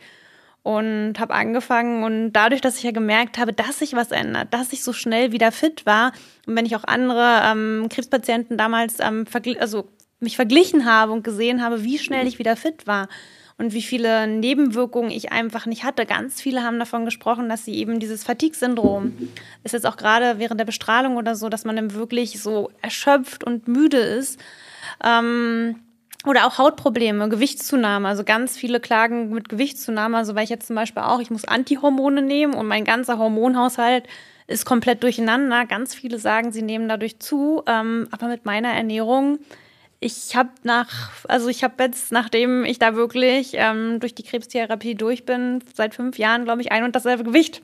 und habe angefangen. Und dadurch, dass ich ja gemerkt habe, dass sich was ändert, dass ich so schnell wieder fit war und wenn ich auch andere ähm, Krebspatienten damals ähm, also mich verglichen habe und gesehen habe, wie schnell ich wieder fit war und wie viele Nebenwirkungen ich einfach nicht hatte. Ganz viele haben davon gesprochen, dass sie eben dieses Fatigue-Syndrom ist jetzt auch gerade während der Bestrahlung oder so, dass man dann wirklich so erschöpft und müde ist. Ähm, oder auch Hautprobleme, Gewichtszunahme. Also ganz viele klagen mit Gewichtszunahme. Also weil ich jetzt zum Beispiel auch, ich muss Antihormone nehmen und mein ganzer Hormonhaushalt ist komplett durcheinander. Ganz viele sagen, sie nehmen dadurch zu. Ähm, aber mit meiner Ernährung, ich habe nach, also ich habe jetzt, nachdem ich da wirklich ähm, durch die Krebstherapie durch bin, seit fünf Jahren, glaube ich, ein und dasselbe Gewicht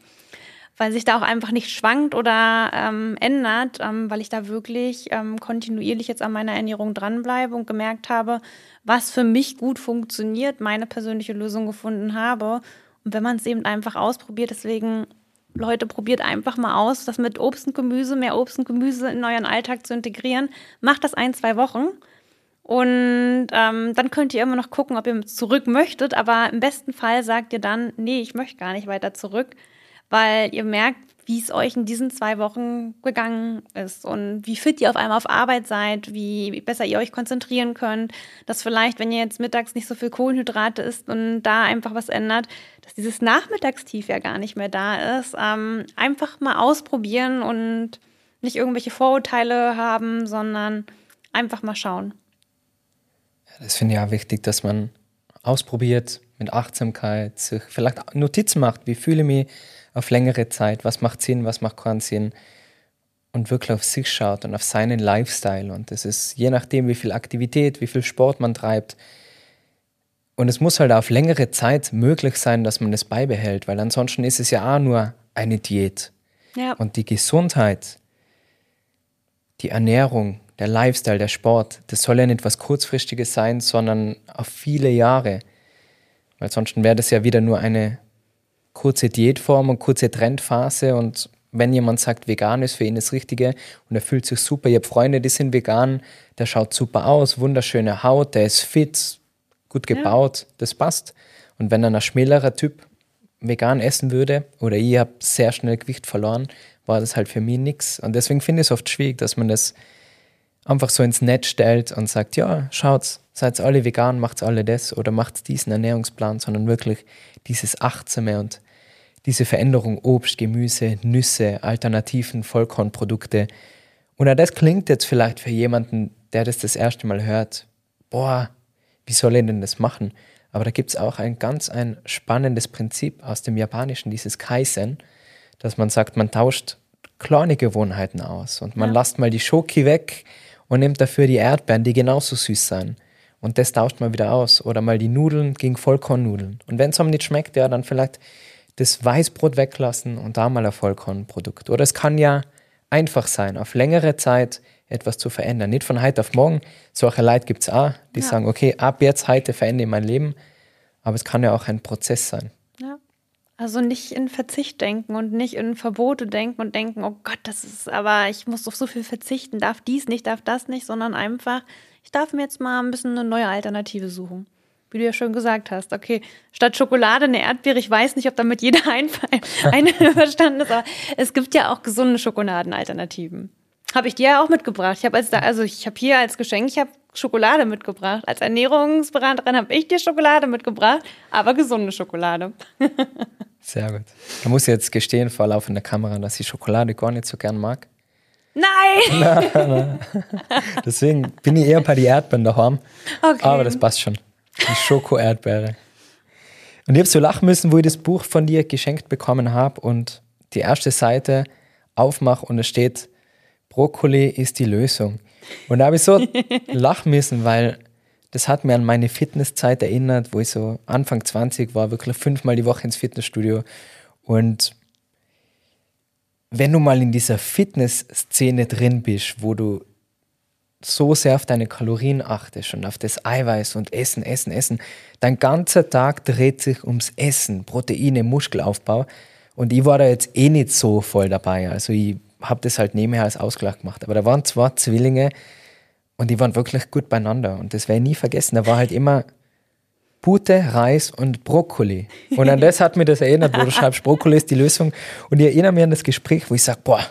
weil sich da auch einfach nicht schwankt oder ähm, ändert, ähm, weil ich da wirklich ähm, kontinuierlich jetzt an meiner Ernährung dranbleibe und gemerkt habe, was für mich gut funktioniert, meine persönliche Lösung gefunden habe. Und wenn man es eben einfach ausprobiert, deswegen Leute, probiert einfach mal aus, das mit Obst und Gemüse, mehr Obst und Gemüse in euren Alltag zu integrieren. Macht das ein, zwei Wochen Und ähm, dann könnt ihr immer noch gucken, ob ihr zurück möchtet. Aber im besten Fall sagt ihr dann, nee, ich möchte gar nicht weiter zurück, weil ihr merkt, wie es euch in diesen zwei Wochen gegangen ist und wie fit ihr auf einmal auf Arbeit seid, wie besser ihr euch konzentrieren könnt, dass vielleicht, wenn ihr jetzt mittags nicht so viel Kohlenhydrate isst und da einfach was ändert, dass dieses Nachmittagstief ja gar nicht mehr da ist. Ähm, einfach mal ausprobieren und nicht irgendwelche Vorurteile haben, sondern einfach mal schauen. Das finde ich auch wichtig, dass man ausprobiert mit Achtsamkeit, sich vielleicht Notizen macht, wie fühle ich mich auf längere Zeit, was macht Sinn, was macht keinen Sinn und wirklich auf sich schaut und auf seinen Lifestyle. Und das ist je nachdem, wie viel Aktivität, wie viel Sport man treibt. Und es muss halt auf längere Zeit möglich sein, dass man das beibehält, weil ansonsten ist es ja auch nur eine Diät. Ja. Und die Gesundheit, die Ernährung, der Lifestyle, der Sport, das soll ja nicht was Kurzfristiges sein, sondern auf viele Jahre. Weil sonst wäre das ja wieder nur eine kurze Diätform und kurze Trendphase. Und wenn jemand sagt, vegan ist für ihn das Richtige und er fühlt sich super, ich habe Freunde, die sind vegan, der schaut super aus, wunderschöne Haut, der ist fit, gut gebaut, ja. das passt. Und wenn dann ein schmälerer Typ vegan essen würde oder ich habe sehr schnell Gewicht verloren, war das halt für mich nichts. Und deswegen finde ich es oft schwierig, dass man das einfach so ins Netz stellt und sagt, ja, schaut, seid alle vegan, macht alle das oder macht diesen Ernährungsplan, sondern wirklich dieses Achtsame und diese Veränderung Obst, Gemüse, Nüsse, Alternativen, Vollkornprodukte. Und auch das klingt jetzt vielleicht für jemanden, der das das erste Mal hört, boah, wie soll ich denn das machen? Aber da gibt es auch ein ganz ein spannendes Prinzip aus dem Japanischen, dieses Kaizen, dass man sagt, man tauscht kleine Gewohnheiten aus und man ja. lasst mal die Schoki weg, und nimmt dafür die Erdbeeren, die genauso süß sind. Und das tauscht man wieder aus. Oder mal die Nudeln gegen Vollkornnudeln. Und wenn es einem nicht schmeckt, ja, dann vielleicht das Weißbrot weglassen und da mal ein Vollkornprodukt. Oder es kann ja einfach sein, auf längere Zeit etwas zu verändern. Nicht von heute auf morgen. Solche Leute gibt es auch, die ja. sagen, okay, ab jetzt, heute verändere ich mein Leben. Aber es kann ja auch ein Prozess sein. Also nicht in Verzicht denken und nicht in Verbote denken und denken, oh Gott, das ist, aber ich muss auf so viel verzichten, darf dies nicht, darf das nicht, sondern einfach, ich darf mir jetzt mal ein bisschen eine neue Alternative suchen. Wie du ja schon gesagt hast, okay, statt Schokolade eine Erdbeere, ich weiß nicht, ob damit jeder einverstanden ist, aber es gibt ja auch gesunde Schokoladenalternativen. Habe ich dir ja auch mitgebracht. Ich habe als also ich habe hier als Geschenk, ich habe Schokolade mitgebracht. Als Ernährungsberaterin habe ich dir Schokolade mitgebracht, aber gesunde Schokolade. Sehr gut. Da muss ich jetzt gestehen vor laufender Kamera, dass ich Schokolade gar nicht so gern mag. Nein! nein, nein. Deswegen bin ich eher bei den Erdbeeren daheim. Okay. Aber das passt schon. Die Schoko-Erdbeere. Und ich habe so lachen müssen, wo ich das Buch von dir geschenkt bekommen habe und die erste Seite aufmache und es steht, Brokkoli ist die Lösung. Und da habe ich so lachen müssen, weil das hat mir an meine Fitnesszeit erinnert, wo ich so Anfang 20 war, wirklich fünfmal die Woche ins Fitnessstudio. Und wenn du mal in dieser Fitnessszene drin bist, wo du so sehr auf deine Kalorien achtest und auf das Eiweiß und Essen, Essen, Essen, dein ganzer Tag dreht sich ums Essen, Proteine, Muskelaufbau. Und ich war da jetzt eh nicht so voll dabei. Also ich habe das halt nebenher als Ausgleich gemacht. Aber da waren zwei Zwillinge und die waren wirklich gut beieinander. Und das werde ich nie vergessen. Da war halt immer Pute, Reis und Brokkoli. Und an das hat mir das erinnert, wo du schreibst, Brokkoli ist die Lösung. Und ich erinnere mich an das Gespräch, wo ich sage, boah,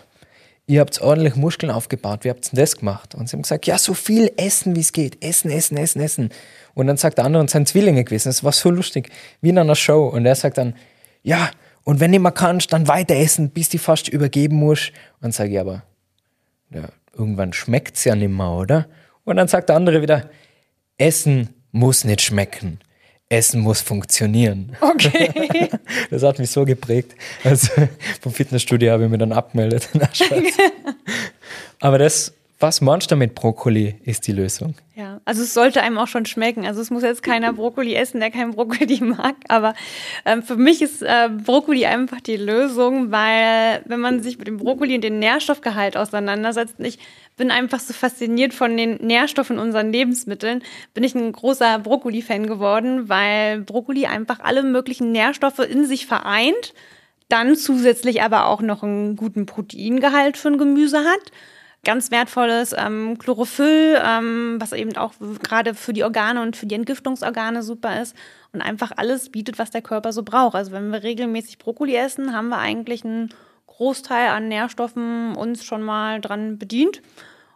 ihr habt ordentlich Muskeln aufgebaut, wie habt ihr das gemacht? Und sie haben gesagt, ja, so viel essen, wie es geht. Essen, essen, essen, essen. Und dann sagt der andere, und sind Zwillinge gewesen. Das war so lustig, wie in einer Show. Und er sagt dann, ja, und wenn nicht mehr kannst, dann weiter essen, bis du fast übergeben musst. Und dann sage ich aber, ja, irgendwann schmeckt es ja nicht mehr, oder? Und dann sagt der andere wieder, Essen muss nicht schmecken. Essen muss funktionieren. Okay. Das hat mich so geprägt. Also vom Fitnessstudio habe ich mich dann abgemeldet. Aber das was meinst du mit Brokkoli ist die Lösung? Ja, also es sollte einem auch schon schmecken. Also es muss jetzt keiner Brokkoli essen, der kein Brokkoli mag. Aber ähm, für mich ist äh, Brokkoli einfach die Lösung, weil wenn man sich mit dem Brokkoli und dem Nährstoffgehalt auseinandersetzt, ich bin einfach so fasziniert von den Nährstoffen in unseren Lebensmitteln, bin ich ein großer Brokkoli-Fan geworden, weil Brokkoli einfach alle möglichen Nährstoffe in sich vereint, dann zusätzlich aber auch noch einen guten Proteingehalt für ein Gemüse hat ganz wertvolles ähm, Chlorophyll, ähm, was eben auch gerade für die Organe und für die Entgiftungsorgane super ist und einfach alles bietet, was der Körper so braucht. Also wenn wir regelmäßig Brokkoli essen, haben wir eigentlich einen Großteil an Nährstoffen uns schon mal dran bedient.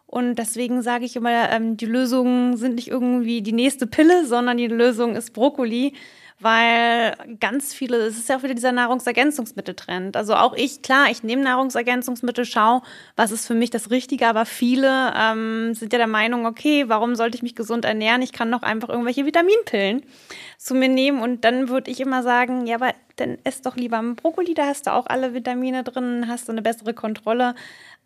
Und deswegen sage ich immer, ähm, die Lösungen sind nicht irgendwie die nächste Pille, sondern die Lösung ist Brokkoli weil ganz viele, es ist ja auch wieder dieser Nahrungsergänzungsmitteltrend. Also auch ich, klar, ich nehme Nahrungsergänzungsmittel, schau, was ist für mich das Richtige, aber viele ähm, sind ja der Meinung, okay, warum sollte ich mich gesund ernähren? Ich kann doch einfach irgendwelche Vitaminpillen zu mir nehmen und dann würde ich immer sagen, ja, aber dann ess doch lieber einen Brokkoli, da hast du auch alle Vitamine drin, hast du eine bessere Kontrolle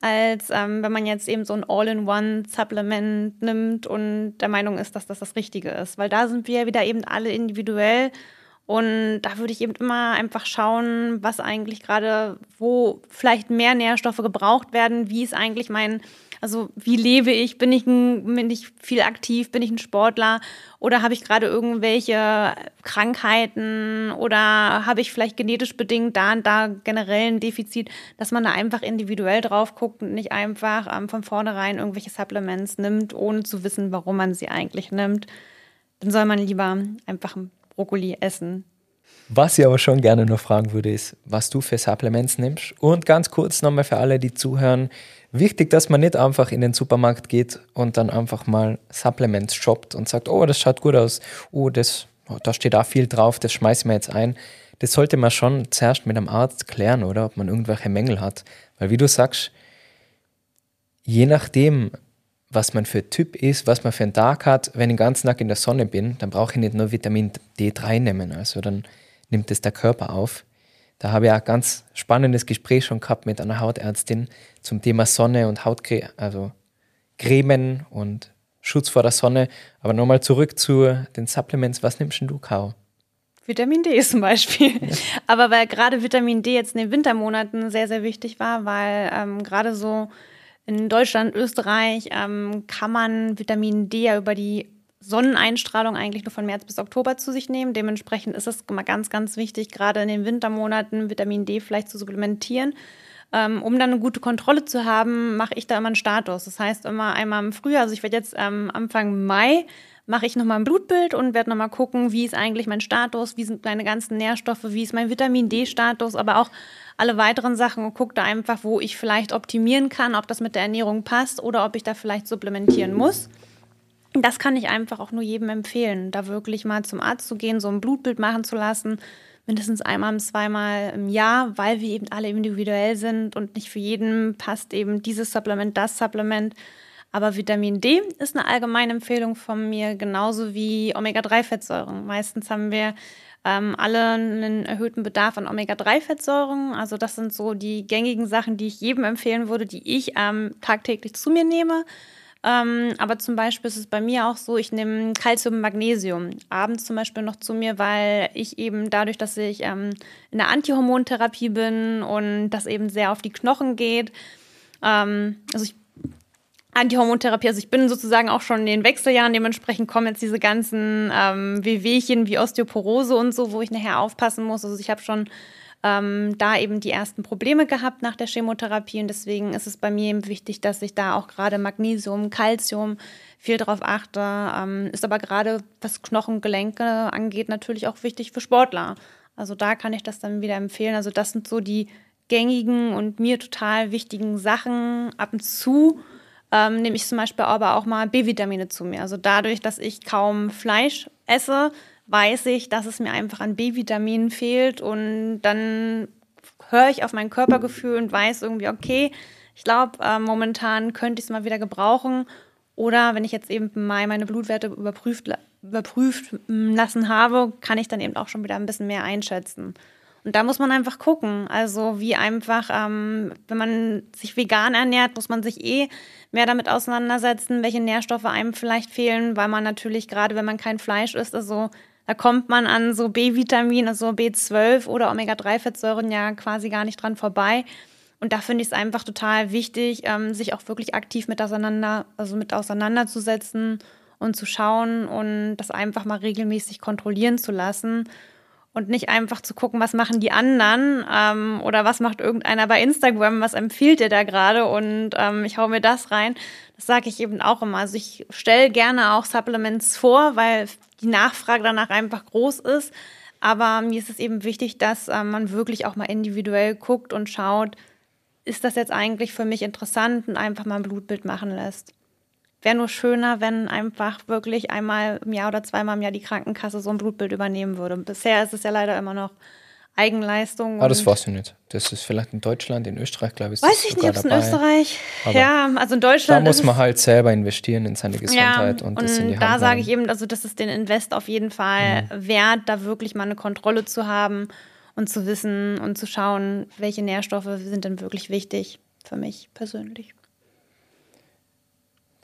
als ähm, wenn man jetzt eben so ein All-in-One-Supplement nimmt und der Meinung ist, dass das das Richtige ist. Weil da sind wir wieder eben alle individuell und da würde ich eben immer einfach schauen, was eigentlich gerade, wo vielleicht mehr Nährstoffe gebraucht werden, wie ist eigentlich mein also wie lebe ich? Bin ich, ein, bin ich viel aktiv? Bin ich ein Sportler? Oder habe ich gerade irgendwelche Krankheiten? Oder habe ich vielleicht genetisch bedingt da und da generell ein Defizit, dass man da einfach individuell drauf guckt und nicht einfach ähm, von vornherein irgendwelche Supplements nimmt, ohne zu wissen, warum man sie eigentlich nimmt. Dann soll man lieber einfach ein Brokkoli essen. Was ich aber schon gerne noch fragen würde, ist, was du für Supplements nimmst. Und ganz kurz nochmal für alle, die zuhören, wichtig, dass man nicht einfach in den Supermarkt geht und dann einfach mal Supplements shoppt und sagt, oh, das schaut gut aus, oh, das, oh, da steht da viel drauf, das schmeißen wir jetzt ein. Das sollte man schon zuerst mit einem Arzt klären, oder? Ob man irgendwelche Mängel hat. Weil wie du sagst, je nachdem, was man für Typ ist, was man für einen Tag hat, wenn ich den ganzen Tag in der Sonne bin, dann brauche ich nicht nur Vitamin D3 nehmen. Also dann nimmt es der Körper auf. Da habe ich ein ganz spannendes Gespräch schon gehabt mit einer Hautärztin zum Thema Sonne und Hautcreme, also Cremen und Schutz vor der Sonne. Aber nochmal zurück zu den Supplements. Was nimmst du, Kau? Vitamin D zum Beispiel. Ja. Aber weil gerade Vitamin D jetzt in den Wintermonaten sehr, sehr wichtig war, weil ähm, gerade so in Deutschland, Österreich ähm, kann man Vitamin D ja über die Sonneneinstrahlung eigentlich nur von März bis Oktober zu sich nehmen. Dementsprechend ist es immer ganz, ganz wichtig, gerade in den Wintermonaten Vitamin D vielleicht zu supplementieren. Ähm, um dann eine gute Kontrolle zu haben, mache ich da immer einen Status. Das heißt immer einmal im Frühjahr, also ich werde jetzt ähm, Anfang Mai, mache ich nochmal ein Blutbild und werde nochmal gucken, wie ist eigentlich mein Status, wie sind meine ganzen Nährstoffe, wie ist mein Vitamin D-Status, aber auch alle weiteren Sachen und gucke da einfach, wo ich vielleicht optimieren kann, ob das mit der Ernährung passt oder ob ich da vielleicht supplementieren muss. Das kann ich einfach auch nur jedem empfehlen, da wirklich mal zum Arzt zu gehen, so ein Blutbild machen zu lassen, mindestens einmal, zweimal im Jahr, weil wir eben alle individuell sind und nicht für jeden passt eben dieses Supplement, das Supplement. Aber Vitamin D ist eine allgemeine Empfehlung von mir, genauso wie Omega-3-Fettsäuren. Meistens haben wir ähm, alle einen erhöhten Bedarf an Omega-3-Fettsäuren. Also das sind so die gängigen Sachen, die ich jedem empfehlen würde, die ich ähm, tagtäglich zu mir nehme. Ähm, aber zum Beispiel ist es bei mir auch so, ich nehme Calcium Magnesium abends zum Beispiel noch zu mir, weil ich eben dadurch, dass ich ähm, in der Antihormontherapie bin und das eben sehr auf die Knochen geht, ähm, also ich Antihormontherapie, also ich bin sozusagen auch schon in den Wechseljahren, dementsprechend kommen jetzt diese ganzen ähm, Wehwehchen wie Osteoporose und so, wo ich nachher aufpassen muss. Also ich habe schon ähm, da eben die ersten Probleme gehabt nach der Chemotherapie und deswegen ist es bei mir eben wichtig, dass ich da auch gerade Magnesium, Calcium viel drauf achte. Ähm, ist aber gerade, was Knochengelenke angeht, natürlich auch wichtig für Sportler. Also da kann ich das dann wieder empfehlen. Also das sind so die gängigen und mir total wichtigen Sachen. Ab und zu ähm, nehme ich zum Beispiel aber auch mal B-Vitamine zu mir. Also dadurch, dass ich kaum Fleisch esse, weiß ich, dass es mir einfach an B-Vitaminen fehlt und dann höre ich auf mein Körpergefühl und weiß irgendwie, okay, ich glaube, äh, momentan könnte ich es mal wieder gebrauchen. Oder wenn ich jetzt eben Mai meine Blutwerte überprüft, überprüft lassen habe, kann ich dann eben auch schon wieder ein bisschen mehr einschätzen. Und da muss man einfach gucken. Also wie einfach, ähm, wenn man sich vegan ernährt, muss man sich eh mehr damit auseinandersetzen, welche Nährstoffe einem vielleicht fehlen, weil man natürlich gerade, wenn man kein Fleisch isst, also da kommt man an so B-Vitamin, also B12 oder Omega-3-Fettsäuren ja quasi gar nicht dran vorbei. Und da finde ich es einfach total wichtig, ähm, sich auch wirklich aktiv mit auseinander, also mit auseinanderzusetzen und zu schauen und das einfach mal regelmäßig kontrollieren zu lassen. Und nicht einfach zu gucken, was machen die anderen ähm, oder was macht irgendeiner bei Instagram, was empfiehlt ihr da gerade und ähm, ich hau mir das rein. Das sage ich eben auch immer. Also ich stelle gerne auch Supplements vor, weil die Nachfrage danach einfach groß ist. Aber mir ist es eben wichtig, dass ähm, man wirklich auch mal individuell guckt und schaut, ist das jetzt eigentlich für mich interessant und einfach mal ein Blutbild machen lässt wäre nur schöner, wenn einfach wirklich einmal im Jahr oder zweimal im Jahr die Krankenkasse so ein Blutbild übernehmen würde. Bisher ist es ja leider immer noch Eigenleistung. Aber das weiß ich nicht. Das ist vielleicht in Deutschland, in Österreich, glaube ich. Weiß ich nicht, ob es in Österreich. Aber ja, also in Deutschland. Da muss man halt selber investieren in seine Gesundheit ja, und, und das in die Hand Da sage ich eben, also das ist den Invest auf jeden Fall mhm. wert, da wirklich mal eine Kontrolle zu haben und zu wissen und zu schauen, welche Nährstoffe sind denn wirklich wichtig für mich persönlich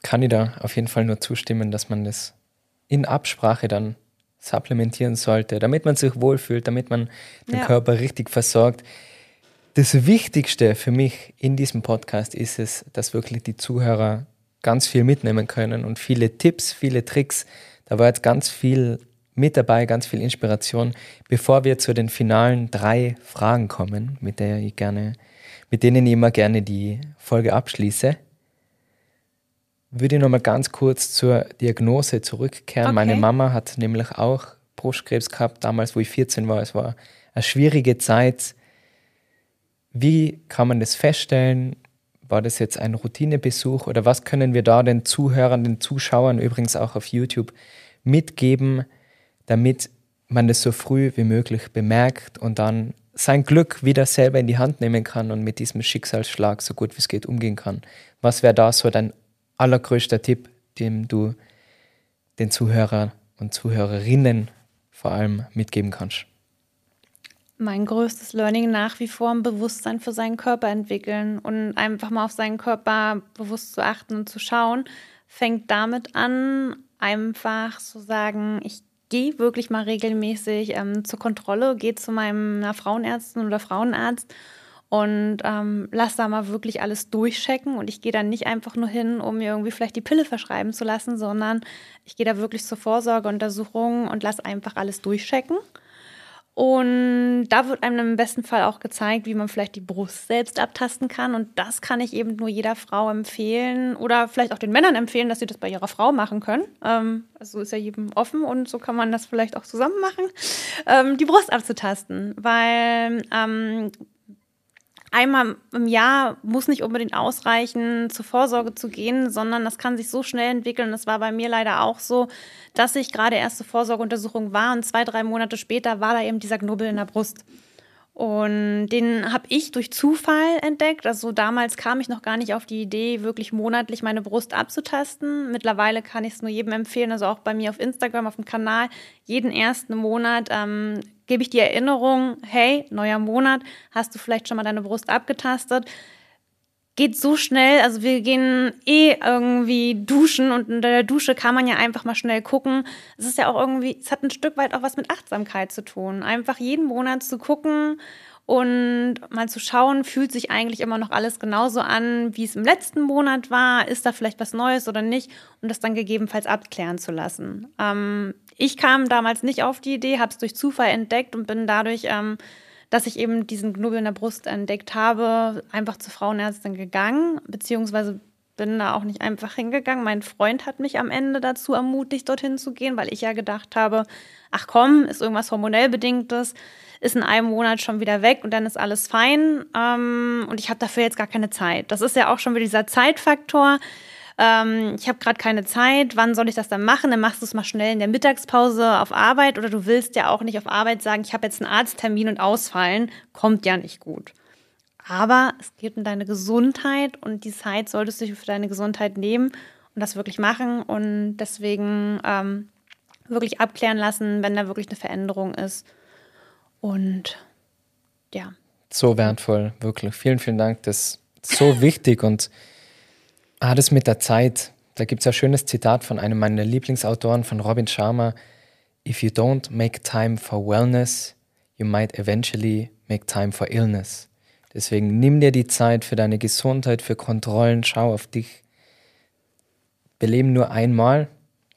kann ich da auf jeden Fall nur zustimmen, dass man das in Absprache dann supplementieren sollte, damit man sich wohlfühlt, damit man den ja. Körper richtig versorgt. Das Wichtigste für mich in diesem Podcast ist es, dass wirklich die Zuhörer ganz viel mitnehmen können und viele Tipps, viele Tricks. Da war jetzt ganz viel mit dabei, ganz viel Inspiration. Bevor wir zu den finalen drei Fragen kommen, mit der ich gerne, mit denen ich immer gerne die Folge abschließe, würde ich nochmal ganz kurz zur Diagnose zurückkehren. Okay. Meine Mama hat nämlich auch Brustkrebs gehabt, damals, wo ich 14 war. Es war eine schwierige Zeit. Wie kann man das feststellen? War das jetzt ein Routinebesuch oder was können wir da den Zuhörern, den Zuschauern übrigens auch auf YouTube mitgeben, damit man das so früh wie möglich bemerkt und dann sein Glück wieder selber in die Hand nehmen kann und mit diesem Schicksalsschlag so gut wie es geht umgehen kann? Was wäre da so dein allergrößter Tipp, den du den Zuhörern und Zuhörerinnen vor allem mitgeben kannst? Mein größtes Learning nach wie vor ein Bewusstsein für seinen Körper entwickeln und einfach mal auf seinen Körper bewusst zu achten und zu schauen, fängt damit an, einfach zu sagen, ich gehe wirklich mal regelmäßig ähm, zur Kontrolle, gehe zu meinem Frauenärztin oder Frauenarzt und ähm, lass da mal wirklich alles durchchecken. Und ich gehe dann nicht einfach nur hin, um mir irgendwie vielleicht die Pille verschreiben zu lassen, sondern ich gehe da wirklich zur Vorsorgeuntersuchung und lass einfach alles durchchecken. Und da wird einem im besten Fall auch gezeigt, wie man vielleicht die Brust selbst abtasten kann. Und das kann ich eben nur jeder Frau empfehlen oder vielleicht auch den Männern empfehlen, dass sie das bei ihrer Frau machen können. Ähm, also ist ja jedem offen und so kann man das vielleicht auch zusammen machen, ähm, die Brust abzutasten. Weil ähm, einmal im Jahr muss nicht unbedingt ausreichen, zur Vorsorge zu gehen, sondern das kann sich so schnell entwickeln. Das war bei mir leider auch so, dass ich gerade erste Vorsorgeuntersuchung war und zwei, drei Monate später war da eben dieser Knubbel in der Brust. Und den habe ich durch Zufall entdeckt. Also damals kam ich noch gar nicht auf die Idee, wirklich monatlich meine Brust abzutasten. Mittlerweile kann ich es nur jedem empfehlen, also auch bei mir auf Instagram, auf dem Kanal. Jeden ersten Monat ähm, gebe ich die Erinnerung, hey, neuer Monat, hast du vielleicht schon mal deine Brust abgetastet? Geht so schnell, also wir gehen eh irgendwie duschen und in der Dusche kann man ja einfach mal schnell gucken. Es ist ja auch irgendwie, es hat ein Stück weit auch was mit Achtsamkeit zu tun. Einfach jeden Monat zu gucken, und mal zu schauen, fühlt sich eigentlich immer noch alles genauso an, wie es im letzten Monat war, ist da vielleicht was Neues oder nicht und das dann gegebenenfalls abklären zu lassen. Ähm, ich kam damals nicht auf die Idee, habe es durch Zufall entdeckt und bin dadurch, ähm, dass ich eben diesen Knubbel in der Brust entdeckt habe, einfach zur Frauenärztin gegangen, beziehungsweise bin da auch nicht einfach hingegangen. Mein Freund hat mich am Ende dazu ermutigt, dorthin zu gehen, weil ich ja gedacht habe, ach komm, ist irgendwas hormonell bedingtes, ist in einem Monat schon wieder weg und dann ist alles fein. Ähm, und ich habe dafür jetzt gar keine Zeit. Das ist ja auch schon wieder dieser Zeitfaktor ähm, ich habe gerade keine Zeit, wann soll ich das dann machen? Dann machst du es mal schnell in der Mittagspause auf Arbeit oder du willst ja auch nicht auf Arbeit sagen, ich habe jetzt einen Arzttermin und ausfallen, kommt ja nicht gut. Aber es geht um deine Gesundheit und die Zeit solltest du für deine Gesundheit nehmen und das wirklich machen und deswegen ähm, wirklich abklären lassen, wenn da wirklich eine Veränderung ist. Und ja. So wertvoll, wirklich. Vielen, vielen Dank. Das ist so wichtig und Ah, das mit der Zeit. Da gibt es ein schönes Zitat von einem meiner Lieblingsautoren, von Robin Sharma. If you don't make time for wellness, you might eventually make time for illness. Deswegen nimm dir die Zeit für deine Gesundheit, für Kontrollen, schau auf dich. Wir leben nur einmal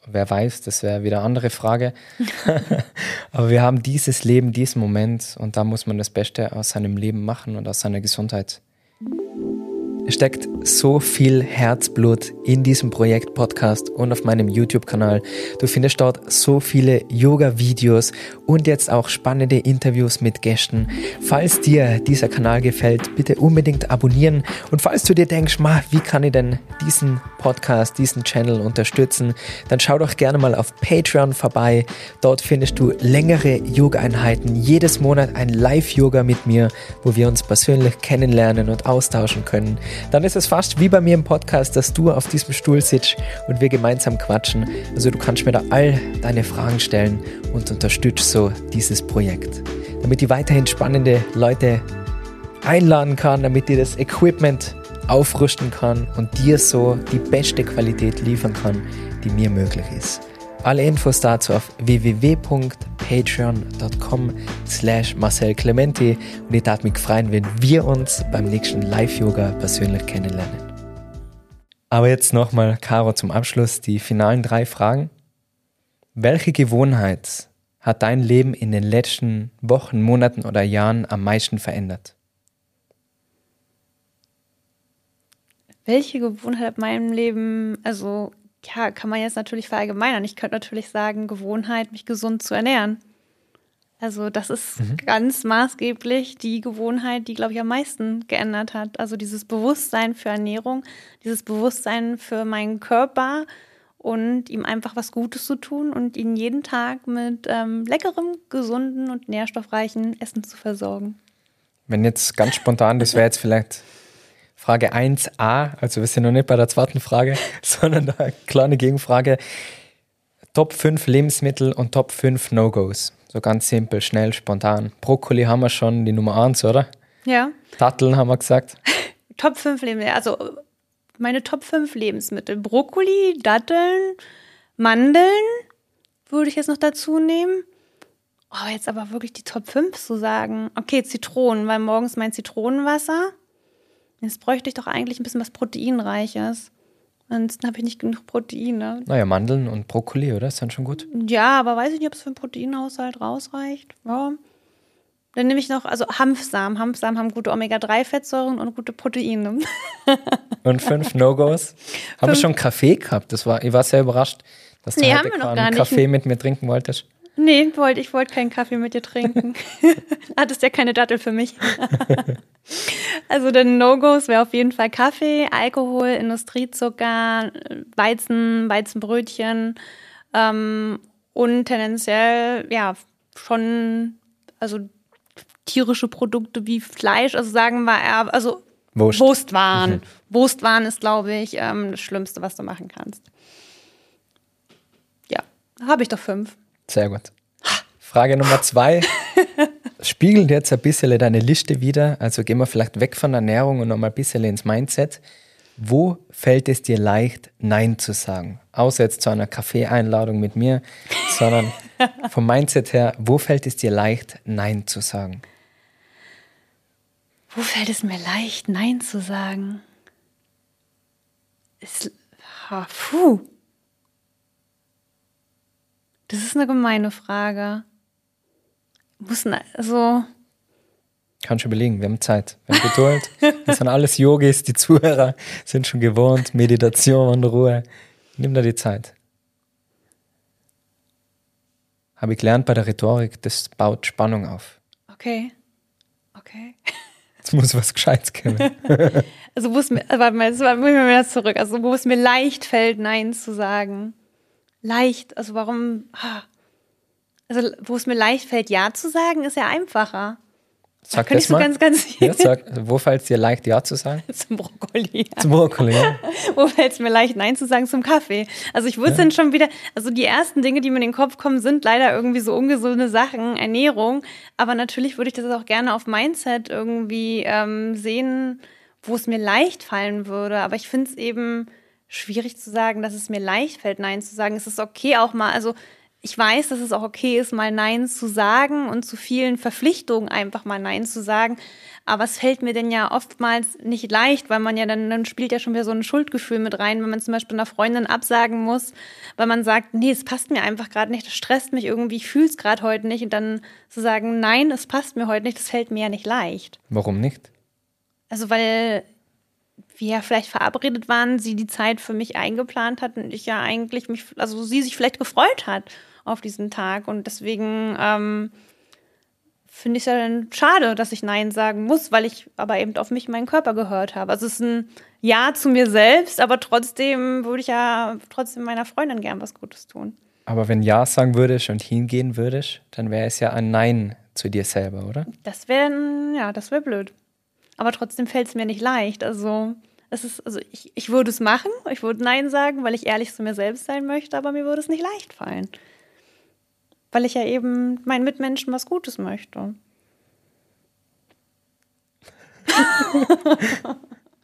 wer weiß, das wäre wieder eine andere Frage. Aber wir haben dieses Leben, diesen Moment und da muss man das Beste aus seinem Leben machen und aus seiner Gesundheit. Es steckt so viel Herzblut in diesem Projekt Podcast und auf meinem YouTube-Kanal. Du findest dort so viele Yoga-Videos und jetzt auch spannende Interviews mit Gästen. Falls dir dieser Kanal gefällt, bitte unbedingt abonnieren. Und falls du dir denkst, ma, wie kann ich denn diesen Podcast, diesen Channel unterstützen, dann schau doch gerne mal auf Patreon vorbei. Dort findest du längere Yoga-Einheiten, jedes Monat ein Live-Yoga mit mir, wo wir uns persönlich kennenlernen und austauschen können dann ist es fast wie bei mir im Podcast, dass du auf diesem Stuhl sitzt und wir gemeinsam quatschen. Also du kannst mir da all deine Fragen stellen und unterstützt so dieses Projekt. Damit ich weiterhin spannende Leute einladen kann, damit ich das Equipment aufrüsten kann und dir so die beste Qualität liefern kann, die mir möglich ist. Alle Infos dazu auf www.patreon.com slash Marcel Clementi und ich darf mich freuen, wenn wir uns beim nächsten Live-Yoga persönlich kennenlernen. Aber jetzt nochmal, Caro, zum Abschluss die finalen drei Fragen. Welche Gewohnheit hat dein Leben in den letzten Wochen, Monaten oder Jahren am meisten verändert? Welche Gewohnheit hat meinem Leben, also ja, kann man jetzt natürlich verallgemeinern. Ich könnte natürlich sagen, Gewohnheit, mich gesund zu ernähren. Also das ist mhm. ganz maßgeblich die Gewohnheit, die, glaube ich, am meisten geändert hat. Also dieses Bewusstsein für Ernährung, dieses Bewusstsein für meinen Körper und ihm einfach was Gutes zu tun und ihn jeden Tag mit ähm, leckerem, gesunden und nährstoffreichen Essen zu versorgen. Wenn jetzt ganz spontan, das wäre jetzt vielleicht Frage 1a, also wir sind noch nicht bei der zweiten Frage, sondern eine kleine Gegenfrage. Top 5 Lebensmittel und Top 5 No-Gos. So ganz simpel, schnell, spontan. Brokkoli haben wir schon, die Nummer 1, oder? Ja. Datteln haben wir gesagt. Top 5 Lebensmittel, also meine Top 5 Lebensmittel. Brokkoli, Datteln, Mandeln würde ich jetzt noch dazu nehmen. Oh, jetzt aber wirklich die Top 5 zu sagen. Okay, Zitronen, weil morgens mein Zitronenwasser. Jetzt bräuchte ich doch eigentlich ein bisschen was Proteinreiches. Ansonsten habe ich nicht genug Proteine. Naja, Mandeln und Brokkoli, oder? Ist dann schon gut? Ja, aber weiß ich nicht, ob es für einen Proteinhaushalt rausreicht. Ja. Dann nehme ich noch, also Hanfsamen. Hanfsamen haben gute Omega-3-Fettsäuren und gute Proteine. und fünf No-Gos. Haben wir schon Kaffee gehabt? Das war, ich war sehr überrascht, dass du nee, heute keinen Kaffee mit mir trinken wolltest. Nee, wollte, ich wollte keinen Kaffee mit dir trinken. Hattest ja keine Dattel für mich. also der No-Gos wäre auf jeden Fall Kaffee, Alkohol, Industriezucker, Weizen, Weizenbrötchen ähm, und tendenziell ja schon also tierische Produkte wie Fleisch, also sagen wir eher, also Wurst. Wurstwaren. Mhm. Wurstwaren ist, glaube ich, ähm, das Schlimmste, was du machen kannst. Ja, habe ich doch fünf. Sehr gut. Frage Nummer zwei. Spiegelt jetzt ein bisschen deine Liste wieder. Also gehen wir vielleicht weg von Ernährung und nochmal ein bisschen ins Mindset. Wo fällt es dir leicht, Nein zu sagen? Außer jetzt zu einer Kaffeeeinladung mit mir, sondern vom Mindset her, wo fällt es dir leicht, Nein zu sagen? Wo fällt es mir leicht, Nein zu sagen? Ist, oh, puh. Das ist eine gemeine Frage. Muss also. Kannst du überlegen, wir haben Zeit, wir haben Geduld. das sind alles Yogis, die Zuhörer sind schon gewohnt, Meditation, Ruhe. Nimm da die Zeit. Habe ich gelernt bei der Rhetorik, das baut Spannung auf. Okay. Okay. Jetzt muss was Gescheites kommen. also, wo es mir, warte mal, jetzt mal zurück. Also, wo es mir leicht fällt, Nein zu sagen leicht. Also warum? Also wo es mir leicht fällt, ja zu sagen, ist ja einfacher. Sag da das mal. So ganz, ganz ja, sag, wo fällt es dir leicht, ja zu sagen? Zum Brokkoli. Ja. Zum Brokkoli, ja. wo fällt es mir leicht, nein zu sagen? Zum Kaffee. Also ich würde ja. dann schon wieder, also die ersten Dinge, die mir in den Kopf kommen, sind leider irgendwie so ungesunde Sachen, Ernährung. Aber natürlich würde ich das auch gerne auf Mindset irgendwie ähm, sehen, wo es mir leicht fallen würde. Aber ich finde es eben schwierig zu sagen, dass es mir leicht fällt, Nein zu sagen. Es ist okay auch mal, also ich weiß, dass es auch okay ist, mal Nein zu sagen und zu vielen Verpflichtungen einfach mal Nein zu sagen. Aber es fällt mir denn ja oftmals nicht leicht, weil man ja dann, dann spielt ja schon wieder so ein Schuldgefühl mit rein, wenn man zum Beispiel einer Freundin absagen muss, weil man sagt, nee, es passt mir einfach gerade nicht, das stresst mich irgendwie, ich fühle es gerade heute nicht. Und dann zu sagen, nein, es passt mir heute nicht, das fällt mir ja nicht leicht. Warum nicht? Also weil wir ja vielleicht verabredet waren, sie die Zeit für mich eingeplant hat und ich ja eigentlich mich, also sie sich vielleicht gefreut hat auf diesen Tag. Und deswegen ähm, finde ich es ja dann schade, dass ich Nein sagen muss, weil ich aber eben auf mich, meinen Körper gehört habe. Also es ist ein Ja zu mir selbst, aber trotzdem würde ich ja trotzdem meiner Freundin gern was Gutes tun. Aber wenn Ja sagen würdest und hingehen würdest, dann wäre es ja ein Nein zu dir selber, oder? Das wäre, ja, das wäre blöd. Aber trotzdem fällt es mir nicht leicht. Also es ist, also ich, ich würde es machen, ich würde Nein sagen, weil ich ehrlich zu mir selbst sein möchte, aber mir würde es nicht leicht fallen weil ich ja eben meinen Mitmenschen was Gutes möchte.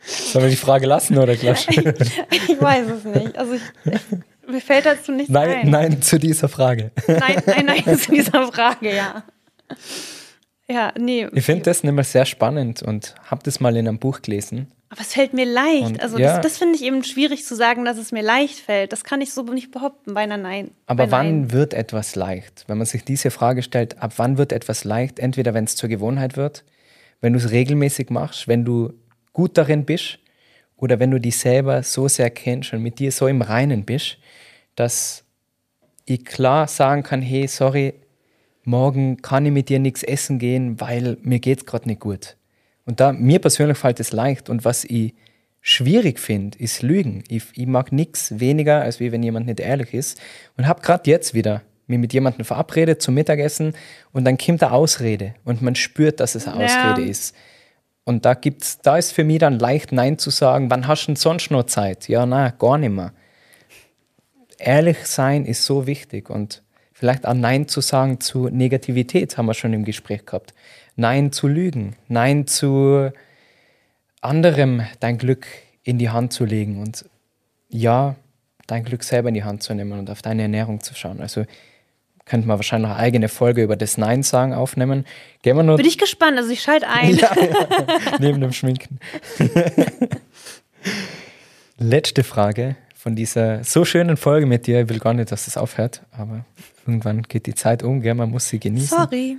Sollen wir die Frage lassen oder gleich? ich, ich weiß es nicht. Also ich, ich, mir fällt dazu nichts nein, ein. Nein, zu dieser Frage. Nein, nein, nein, zu dieser Frage, ja. Ja, nee. Ich finde das nämlich sehr spannend und habe das mal in einem Buch gelesen. Aber es fällt mir leicht. Und, also ja. das, das finde ich eben schwierig zu sagen, dass es mir leicht fällt. Das kann ich so nicht behaupten bei einer Nein. Aber bei wann Nein. wird etwas leicht? Wenn man sich diese Frage stellt, ab wann wird etwas leicht? Entweder wenn es zur Gewohnheit wird, wenn du es regelmäßig machst, wenn du gut darin bist oder wenn du dich selber so sehr kennst und mit dir so im Reinen bist, dass ich klar sagen kann, hey, sorry, morgen kann ich mit dir nichts essen gehen, weil mir geht es gerade nicht gut. Und da, mir persönlich fällt es leicht. Und was ich schwierig finde, ist Lügen. Ich, ich mag nichts weniger, als wie wenn jemand nicht ehrlich ist. Und habe gerade jetzt wieder mich mit jemandem verabredet zum Mittagessen und dann kommt eine Ausrede und man spürt, dass es eine Ausrede ja. ist. Und da gibt's, da ist für mich dann leicht Nein zu sagen, wann hast du denn sonst noch Zeit? Ja, na, gar nicht mehr. Ehrlich sein ist so wichtig und vielleicht auch Nein zu sagen zu Negativität haben wir schon im Gespräch gehabt. Nein zu lügen, Nein zu anderem dein Glück in die Hand zu legen und ja, dein Glück selber in die Hand zu nehmen und auf deine Ernährung zu schauen. Also könnte man wahrscheinlich eine eigene Folge über das Nein sagen aufnehmen. Gehen wir nur Bin ich gespannt, also ich schalte ein. ja, ja, neben dem Schminken. Letzte Frage von dieser so schönen Folge mit dir. Ich will gar nicht, dass es aufhört, aber irgendwann geht die Zeit um, gell? man muss sie genießen. Sorry.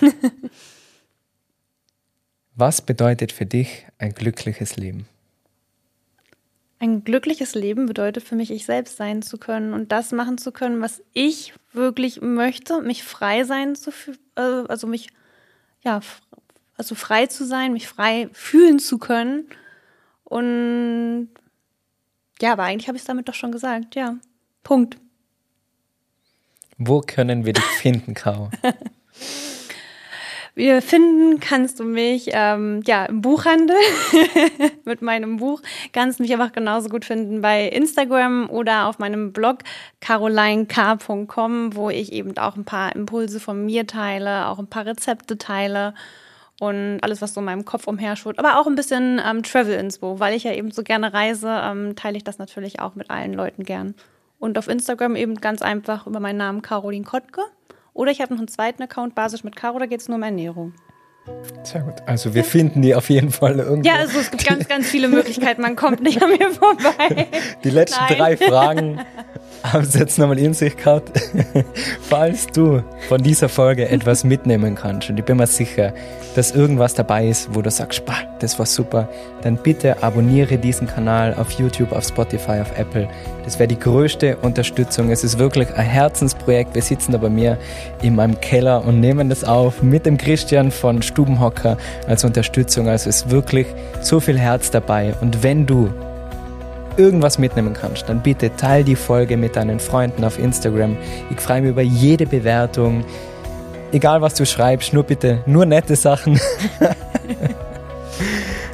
Was bedeutet für dich ein glückliches Leben? Ein glückliches Leben bedeutet für mich, ich selbst sein zu können und das machen zu können, was ich wirklich möchte, mich frei sein zu, äh, also mich, ja, also frei zu sein, mich frei fühlen zu können. Und ja, aber eigentlich habe ich es damit doch schon gesagt, ja. Punkt. Wo können wir dich finden, Caro? Wir finden kannst du mich ähm, ja im Buchhandel mit meinem Buch. Kannst mich einfach genauso gut finden bei Instagram oder auf meinem Blog carolinek.com, wo ich eben auch ein paar Impulse von mir teile, auch ein paar Rezepte teile und alles, was so in meinem Kopf umherschwirrt, aber auch ein bisschen ähm, Travel-Inspo, weil ich ja eben so gerne reise, ähm, teile ich das natürlich auch mit allen Leuten gern. Und auf Instagram eben ganz einfach über meinen Namen Caroline Kottke. Oder ich habe noch einen zweiten Account, basisch mit Caro, da geht es nur um Ernährung. Sehr gut. Also wir finden die auf jeden Fall irgendwo. Ja, also es gibt ganz, ganz viele Möglichkeiten. Man kommt nicht an mir vorbei. Die letzten Nein. drei Fragen haben Sie jetzt nochmal in sich gehabt. Falls du von dieser Folge etwas mitnehmen kannst, und ich bin mir sicher, dass irgendwas dabei ist, wo du sagst, bah, das war super, dann bitte abonniere diesen Kanal auf YouTube, auf Spotify, auf Apple. Das wäre die größte Unterstützung. Es ist wirklich ein Herzensprojekt. Wir sitzen da bei mir in meinem Keller und nehmen das auf mit dem Christian von Stubenhocker als Unterstützung. Also ist wirklich so viel Herz dabei. Und wenn du irgendwas mitnehmen kannst, dann bitte teil die Folge mit deinen Freunden auf Instagram. Ich freue mich über jede Bewertung. Egal was du schreibst, nur bitte, nur nette Sachen.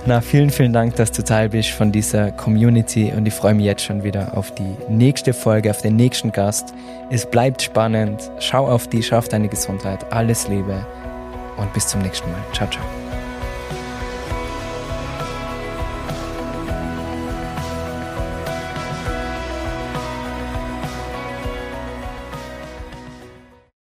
Na, vielen, vielen Dank, dass du Teil bist von dieser Community und ich freue mich jetzt schon wieder auf die nächste Folge, auf den nächsten Gast. Es bleibt spannend. Schau auf dich, schau auf deine Gesundheit. Alles Liebe und bis zum nächsten Mal. Ciao, ciao.